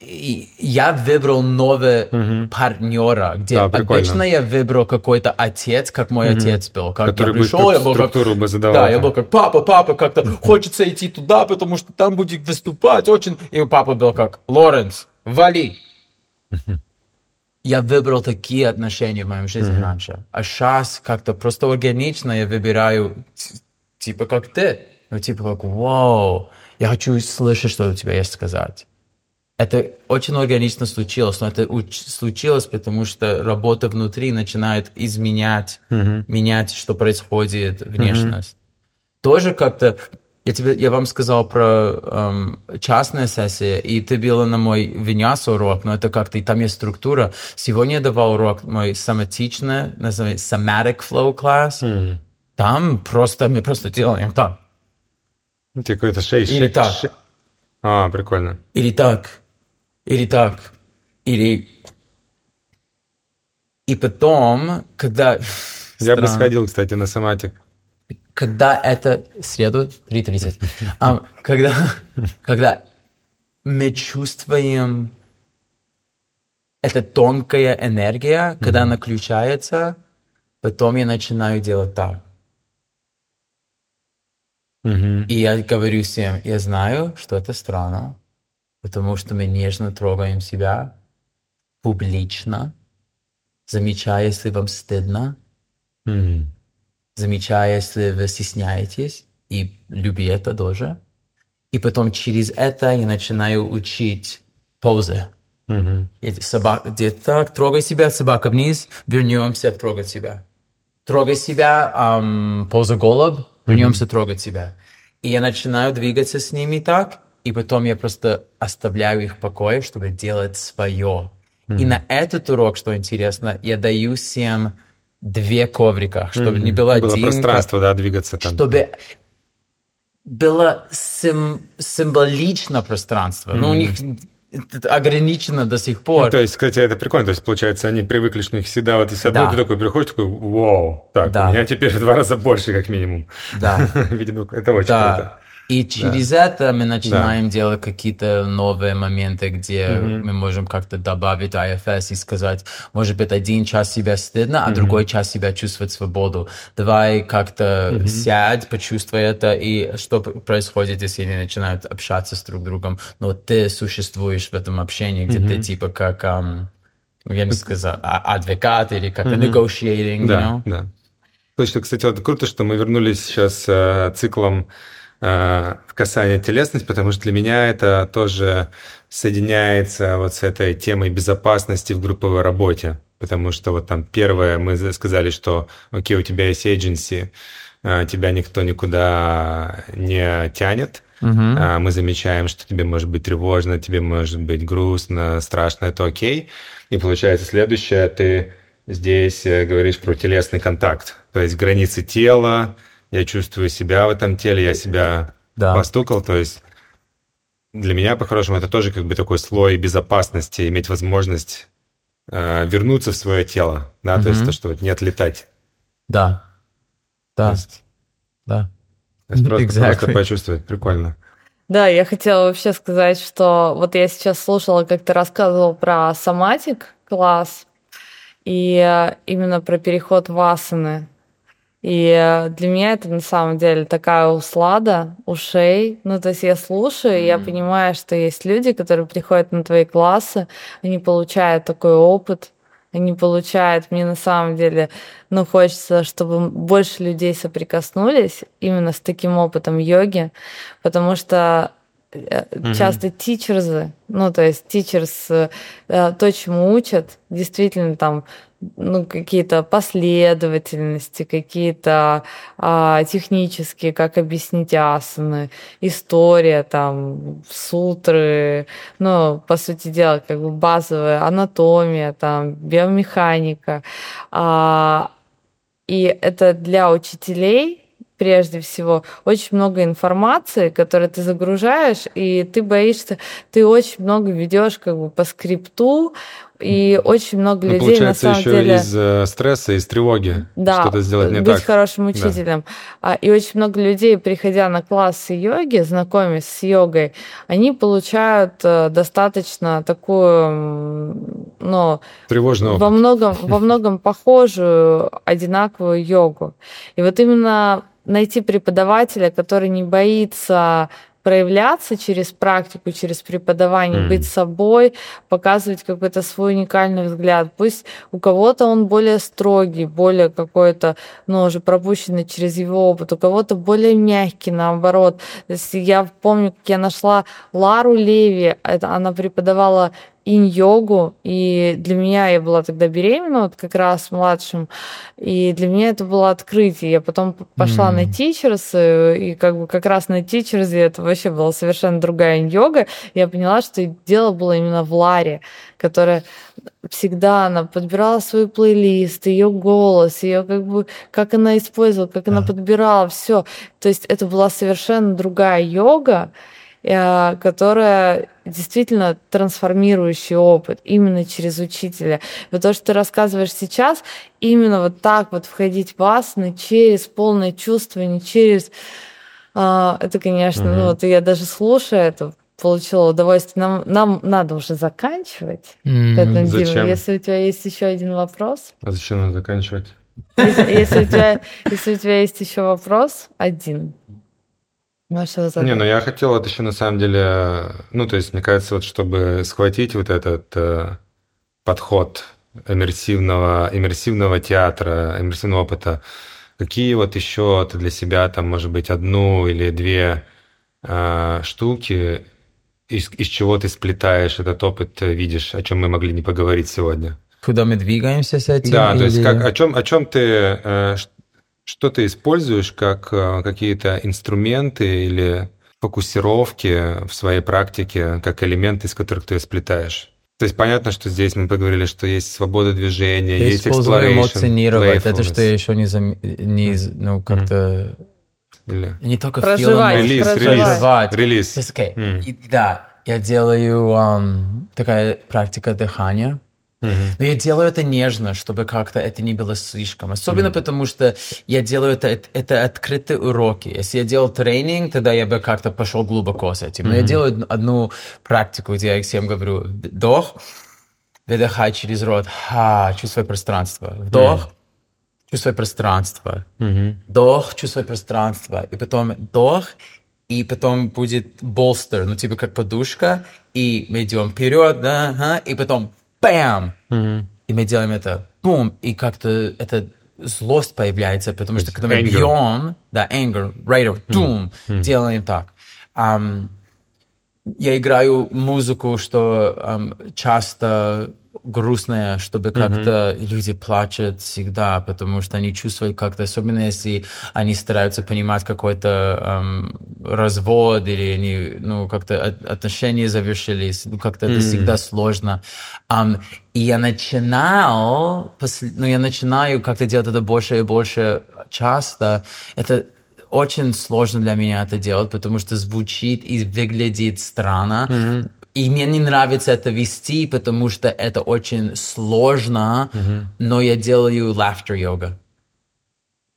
я выбрал нового угу. партнера, где да, обычно я выбрал какой-то отец, как мой угу. отец был. Как Который я пришел, я был как... бы задавал. Да, я был как, папа, папа, как-то хочется идти туда, потому что там будет выступать очень... И папа был как, Лоренс, вали. Я выбрал такие отношения в моем жизни угу. раньше. А сейчас как-то просто органично я выбираю, типа как ты. Ну, типа как, вау, я хочу слышать, что у тебя есть сказать это очень органично случилось, но это случилось, потому что работа внутри начинает изменять, mm-hmm. менять, что происходит, внешность. Mm-hmm. Тоже как-то я тебе, я вам сказал про эм, частные сессии, и ты была на мой виньяс урок, но это как-то, и там есть структура. Сегодня я давал урок мой соматичный, называется somatic flow class. Mm. Там просто, мы просто делаем так. Какой-то шейк. Или так. Шей... А, прикольно. Или так или так, или... И потом, когда... Я бы сходил, кстати, на соматик. Когда это... Среду? 3.30. um, когда, когда мы чувствуем эта тонкая энергия, когда mm-hmm. она включается, потом я начинаю делать так. Mm-hmm. И я говорю всем, я знаю, что это странно, потому что мы нежно трогаем себя публично, замечая, если вам стыдно, mm-hmm. замечая, если вы стесняетесь, и люби это тоже. И потом через это я начинаю учить позы. Mm-hmm. Собака, где так, трогай себя, собака вниз, вернемся, трогать себя. Трогай себя, эм, поза голубь, вернемся, mm-hmm. трогать себя. И я начинаю двигаться с ними так, и потом я просто оставляю их в покое, чтобы делать свое. Mm-hmm. И на этот урок, что интересно, я даю всем две коврика, чтобы mm-hmm. не было, было один... пространство, да, двигаться там. Чтобы было сим- символично пространство. Mm-hmm. Ну, у них ограничено до сих пор. Ну, то есть, кстати, это прикольно. То есть, получается, они привыкли, что у них всегда вот из одной, да. ты такой приходишь, такой, вау, так, да. у меня теперь в два раза больше, как минимум. Да. Видимо, это очень да. круто. И через да. это мы начинаем да. делать какие-то новые моменты, где mm-hmm. мы можем как-то добавить IFS и сказать, может быть, один час себя стыдно, а mm-hmm. другой час себя чувствовать свободу. Давай как-то mm-hmm. сядь, почувствуй это, и что происходит, если они начинают общаться с друг другом, но ты существуешь в этом общении, где mm-hmm. ты типа как, um, я не сказал, а, адвокат или как-то mm-hmm. negotiating, да, you know? Да, Точно, кстати, вот круто, что мы вернулись сейчас э, циклом в касание телесности, потому что для меня это тоже соединяется вот с этой темой безопасности в групповой работе. Потому что вот там первое, мы сказали, что окей, у тебя есть agency, э, тебя никто никуда не тянет, Uh-huh. Мы замечаем, что тебе может быть тревожно, тебе может быть грустно, страшно, это окей. И получается следующее, ты здесь э, говоришь про телесный контакт, то есть границы тела, я чувствую себя в этом теле, я себя да. постукал, то есть для меня, по-хорошему, это тоже как бы такой слой безопасности, иметь возможность э, вернуться в свое тело, да, угу. то есть то, что вот не отлетать. Да, да, есть, да. То есть просто, exactly. просто почувствовать, прикольно. Да, я хотела вообще сказать, что вот я сейчас слушала, как ты рассказывал про соматик класс, и э, именно про переход в асаны. И э, для меня это на самом деле такая услада ушей. Ну, то есть я слушаю, mm-hmm. и я понимаю, что есть люди, которые приходят на твои классы, они получают такой опыт, они получают, мне на самом деле, ну, хочется, чтобы больше людей соприкоснулись именно с таким опытом йоги, потому что mm-hmm. часто тичерзы, ну, то есть тичерс, э, то, чему учат, действительно там ну, какие-то последовательности, какие-то а, технические, как объяснить асаны, история, там, сутры, ну, по сути дела, как бы базовая анатомия, там, биомеханика. А, и это для учителей прежде всего очень много информации, которую ты загружаешь, и ты боишься, ты очень много ведешь как бы по скрипту, и очень много ну, людей на самом еще деле... из э, стресса, из тревоги да, что-то сделать не быть так. хорошим учителем. Да. И очень много людей, приходя на классы йоги, знакомясь с йогой, они получают э, достаточно такую, ну, Тревожный во многом, во многом похожую, одинаковую йогу. И вот именно найти преподавателя, который не боится проявляться через практику, через преподавание, mm. быть собой, показывать какой-то свой уникальный взгляд. Пусть у кого-то он более строгий, более какой-то, ну, уже пропущенный через его опыт, у кого-то более мягкий, наоборот. То есть я помню, как я нашла Лару Леви, это, она преподавала инь-йогу, и для меня я была тогда беременна, вот как раз младшим, и для меня это было открытие. Я потом пошла mm. на тичерс, и как бы как раз на тичерсе это вообще была совершенно другая инь-йога. Я поняла, что дело было именно в Ларе, которая всегда она подбирала свой плейлист, ее голос, ее как бы как она использовала, как она подбирала, все. То есть это была совершенно другая йога, которая действительно трансформирующий опыт именно через учителя. Вот то, что ты рассказываешь сейчас, именно вот так вот входить в асаны через полное чувство, не через... А, это, конечно, mm-hmm. ну вот я даже слушаю это, получила удовольствие. Нам, нам надо уже заканчивать. Mm-hmm. Поэтому, зачем? Дима, если у тебя есть еще один вопрос. А зачем надо заканчивать? Если, если, у тебя, если у тебя есть еще вопрос, один, не, ну я хотел это еще на самом деле, ну то есть мне кажется, вот чтобы схватить вот этот э, подход иммерсивного, иммерсивного театра, иммерсивного опыта, какие вот еще ты для себя там, может быть, одну или две э, штуки, из, из чего ты сплетаешь этот опыт, э, видишь, о чем мы могли не поговорить сегодня? Куда мы двигаемся с этим? Да, или... то есть как, о чем, о чем ты, э, что ты используешь как э, какие-то инструменты или фокусировки в своей практике, как элементы, из которых ты сплетаешь? То есть понятно, что здесь мы поговорили, что есть свобода движения, я есть exploration, эмоционировать, это что я еще не, зам... не ну, как-то... Или... Не только проживать, релиз, проживать. релиз. Релиз. Okay. Mm. И, да, я делаю um, такая практика дыхания, Uh-huh. Но я делаю это нежно, чтобы как-то это не было слишком. Особенно uh-huh. потому, что я делаю это, это открытые уроки. Если я делал тренинг, тогда я бы как-то пошел глубоко с этим. Но uh-huh. я делаю одну практику, где я всем говорю, вдох, выдыхай через рот, ха, чувствуй пространство. Вдох, uh-huh. чувствуй пространство. Uh-huh. Вдох, чувствуй пространство. И потом вдох, и потом будет болстер, ну типа как подушка, и мы идем вперед, да, ага, и потом бам! Mm-hmm. И мы делаем это, бум, и как-то это злость появляется, потому что когда мы Anger. бьем, да, anger, right, doom, делаем так. Ам, я играю музыку, что ам, часто грустная, чтобы как-то люди плачут всегда, потому что они чувствуют как-то, особенно если они стараются понимать какой-то ам, развод или они, ну, как-то от- отношения завершились, ну, как-то это всегда сложно. Ам, и я начинал, ну, я начинаю как-то делать это больше и больше часто. Это очень сложно для меня это делать, потому что звучит и выглядит странно. И мне не нравится это вести, потому что это очень сложно, но я делаю laughter йога.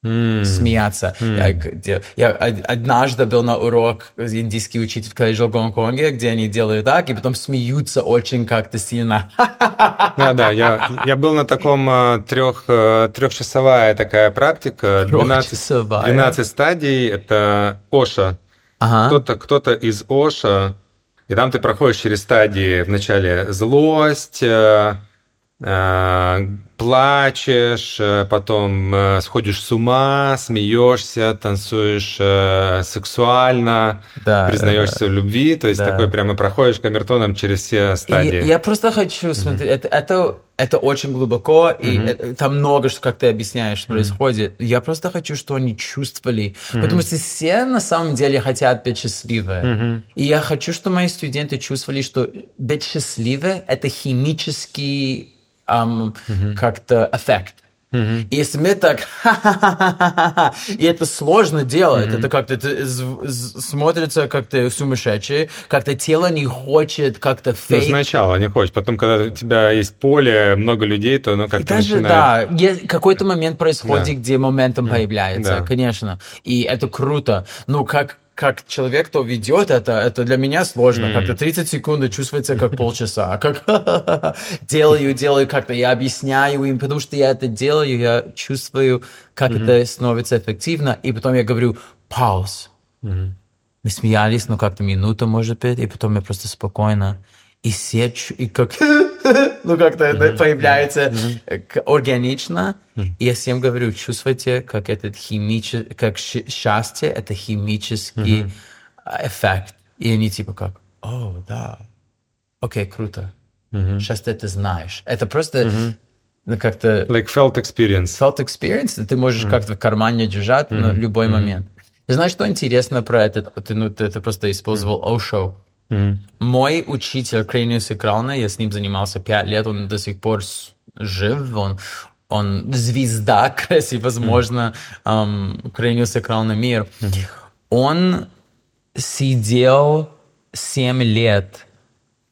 Смеяться. Я, где- я од- однажды был на урок индийский учитель в колледже в Гонконге, где они делают так, и потом смеются очень как-то сильно. Да, да, я, я был на таком э, трех, э, трехчасовая такая практика, 12, Трехчасовая. 12 стадий, это Оша. Ага. Кто-то, кто-то из Оша, и там ты проходишь через стадии вначале злость, э, э, плачешь, э, потом э, сходишь с ума, смеешься, танцуешь э, сексуально, Да, признаешься в любви, то есть да. такой прямо проходишь камертоном через все И стадии. я просто хочу смотреть, это, это, это очень глубоко, и это- там много, что, как ты объясняешь, что происходит. Я просто хочу, что они чувствовали, потому что все на самом деле хотят быть счастливы. И я хочу, чтобы мои студенты чувствовали, что быть счастливы – это химический ам, как-то эффект. И Если мы так, и это сложно делать, это как-то это з- смотрится как-то сумасшедший, как-то тело не хочет как-то Ну, фейк. сначала не хочешь, потом, когда у тебя есть поле, много людей, то оно как-то даже, начинает... да, какой-то момент происходит, Да. где моментом появляется, Да. конечно. И это круто. Ну, как, как человек, кто ведет это, это для меня сложно. Как-то 30 секунд чувствуется как полчаса. А как делаю, делаю как-то, я объясняю им, потому что я это делаю, я чувствую, как это становится эффективно. И потом я говорю, пауз. Мы смеялись, ну, как-то минуту, может быть, и потом я просто спокойно. И все, чу- и как, ну, как-то это появляется э, органично. И я всем говорю, чувствуйте, как этот химический, как счастье, это химический эффект. И они типа как, о, да, окей, круто. Сейчас ты это знаешь. Это просто ну, как-то Like felt experience. felt experience, ты можешь как-то в кармане держать на любой момент. Знаешь, что интересно про это? Ты, ну, ты, ты просто использовал Osho. Мой учитель Крениус Крауна, я с ним занимался пять лет, он до сих пор жив, он, он звезда, если возможно, Крениус Крауна мир. Он сидел семь лет,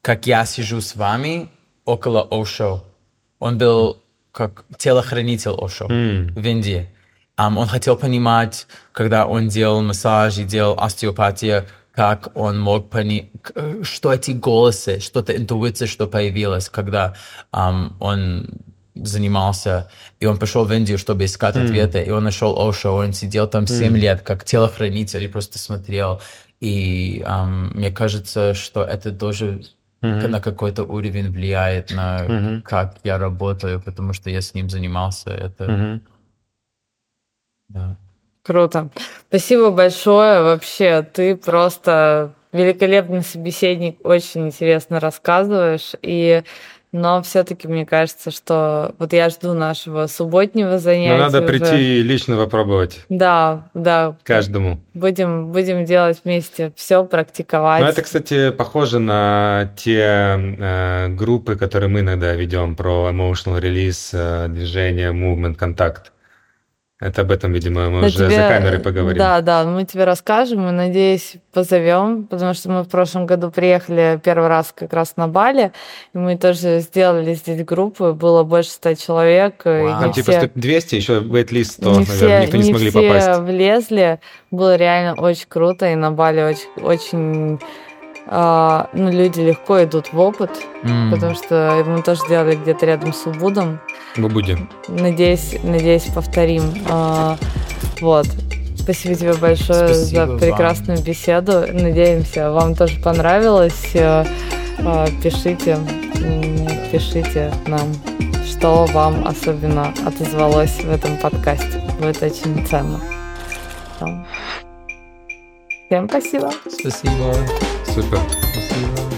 как я сижу с вами, около Ошо. Он был как телохранитель Ошо в Индии. Ам, он хотел понимать, когда он делал массаж и делал остеопатию, как он мог понять, что эти голосы, что-то интуиция, что появилась, когда ам, он занимался, и он пошел в Индию, чтобы искать ответы, и он нашел Ошо, он сидел там 7 лет, как телохранитель, и просто смотрел. И ам, мне кажется, что это тоже на какой-то уровень влияет на как я работаю, потому что я с ним занимался. Это да. Круто. Спасибо большое. Вообще, ты просто великолепный собеседник, очень интересно рассказываешь. И но все-таки мне кажется, что вот я жду нашего субботнего занятия. Но надо уже. прийти и лично попробовать Да, да. каждому. Будем, будем делать вместе все, практиковать. Ну, это, кстати, похоже на те э, группы, которые мы иногда ведем про emotional release, э, движение, movement, контакт. Это об этом, видимо, мы Да уже тебе- за камерой поговорим. Да, да, мы тебе расскажем и, надеюсь, позовем, потому что мы в прошлом году приехали первый раз как раз на Бали, и мы тоже сделали здесь группу, было больше ста человек. Вау. Там типа все- 100 200, еще wait-list 100, не наверное, все, никто не, не смогли все попасть. влезли. Было реально очень круто, и на Бали очень, очень а, ну, люди легко идут в опыт, М. потому что мы тоже делали где-то рядом с Убудом. Мы будем. Надеюсь, надеюсь, повторим. А, вот. Спасибо тебе большое Спасибо за вам. прекрасную беседу. Надеемся, вам тоже понравилось. Э, а, Пишите, пишите нам что вам особенно отозвалось в этом подкасте. Будет очень ценно. Всем спасибо. Спасибо. Супер. Спасибо.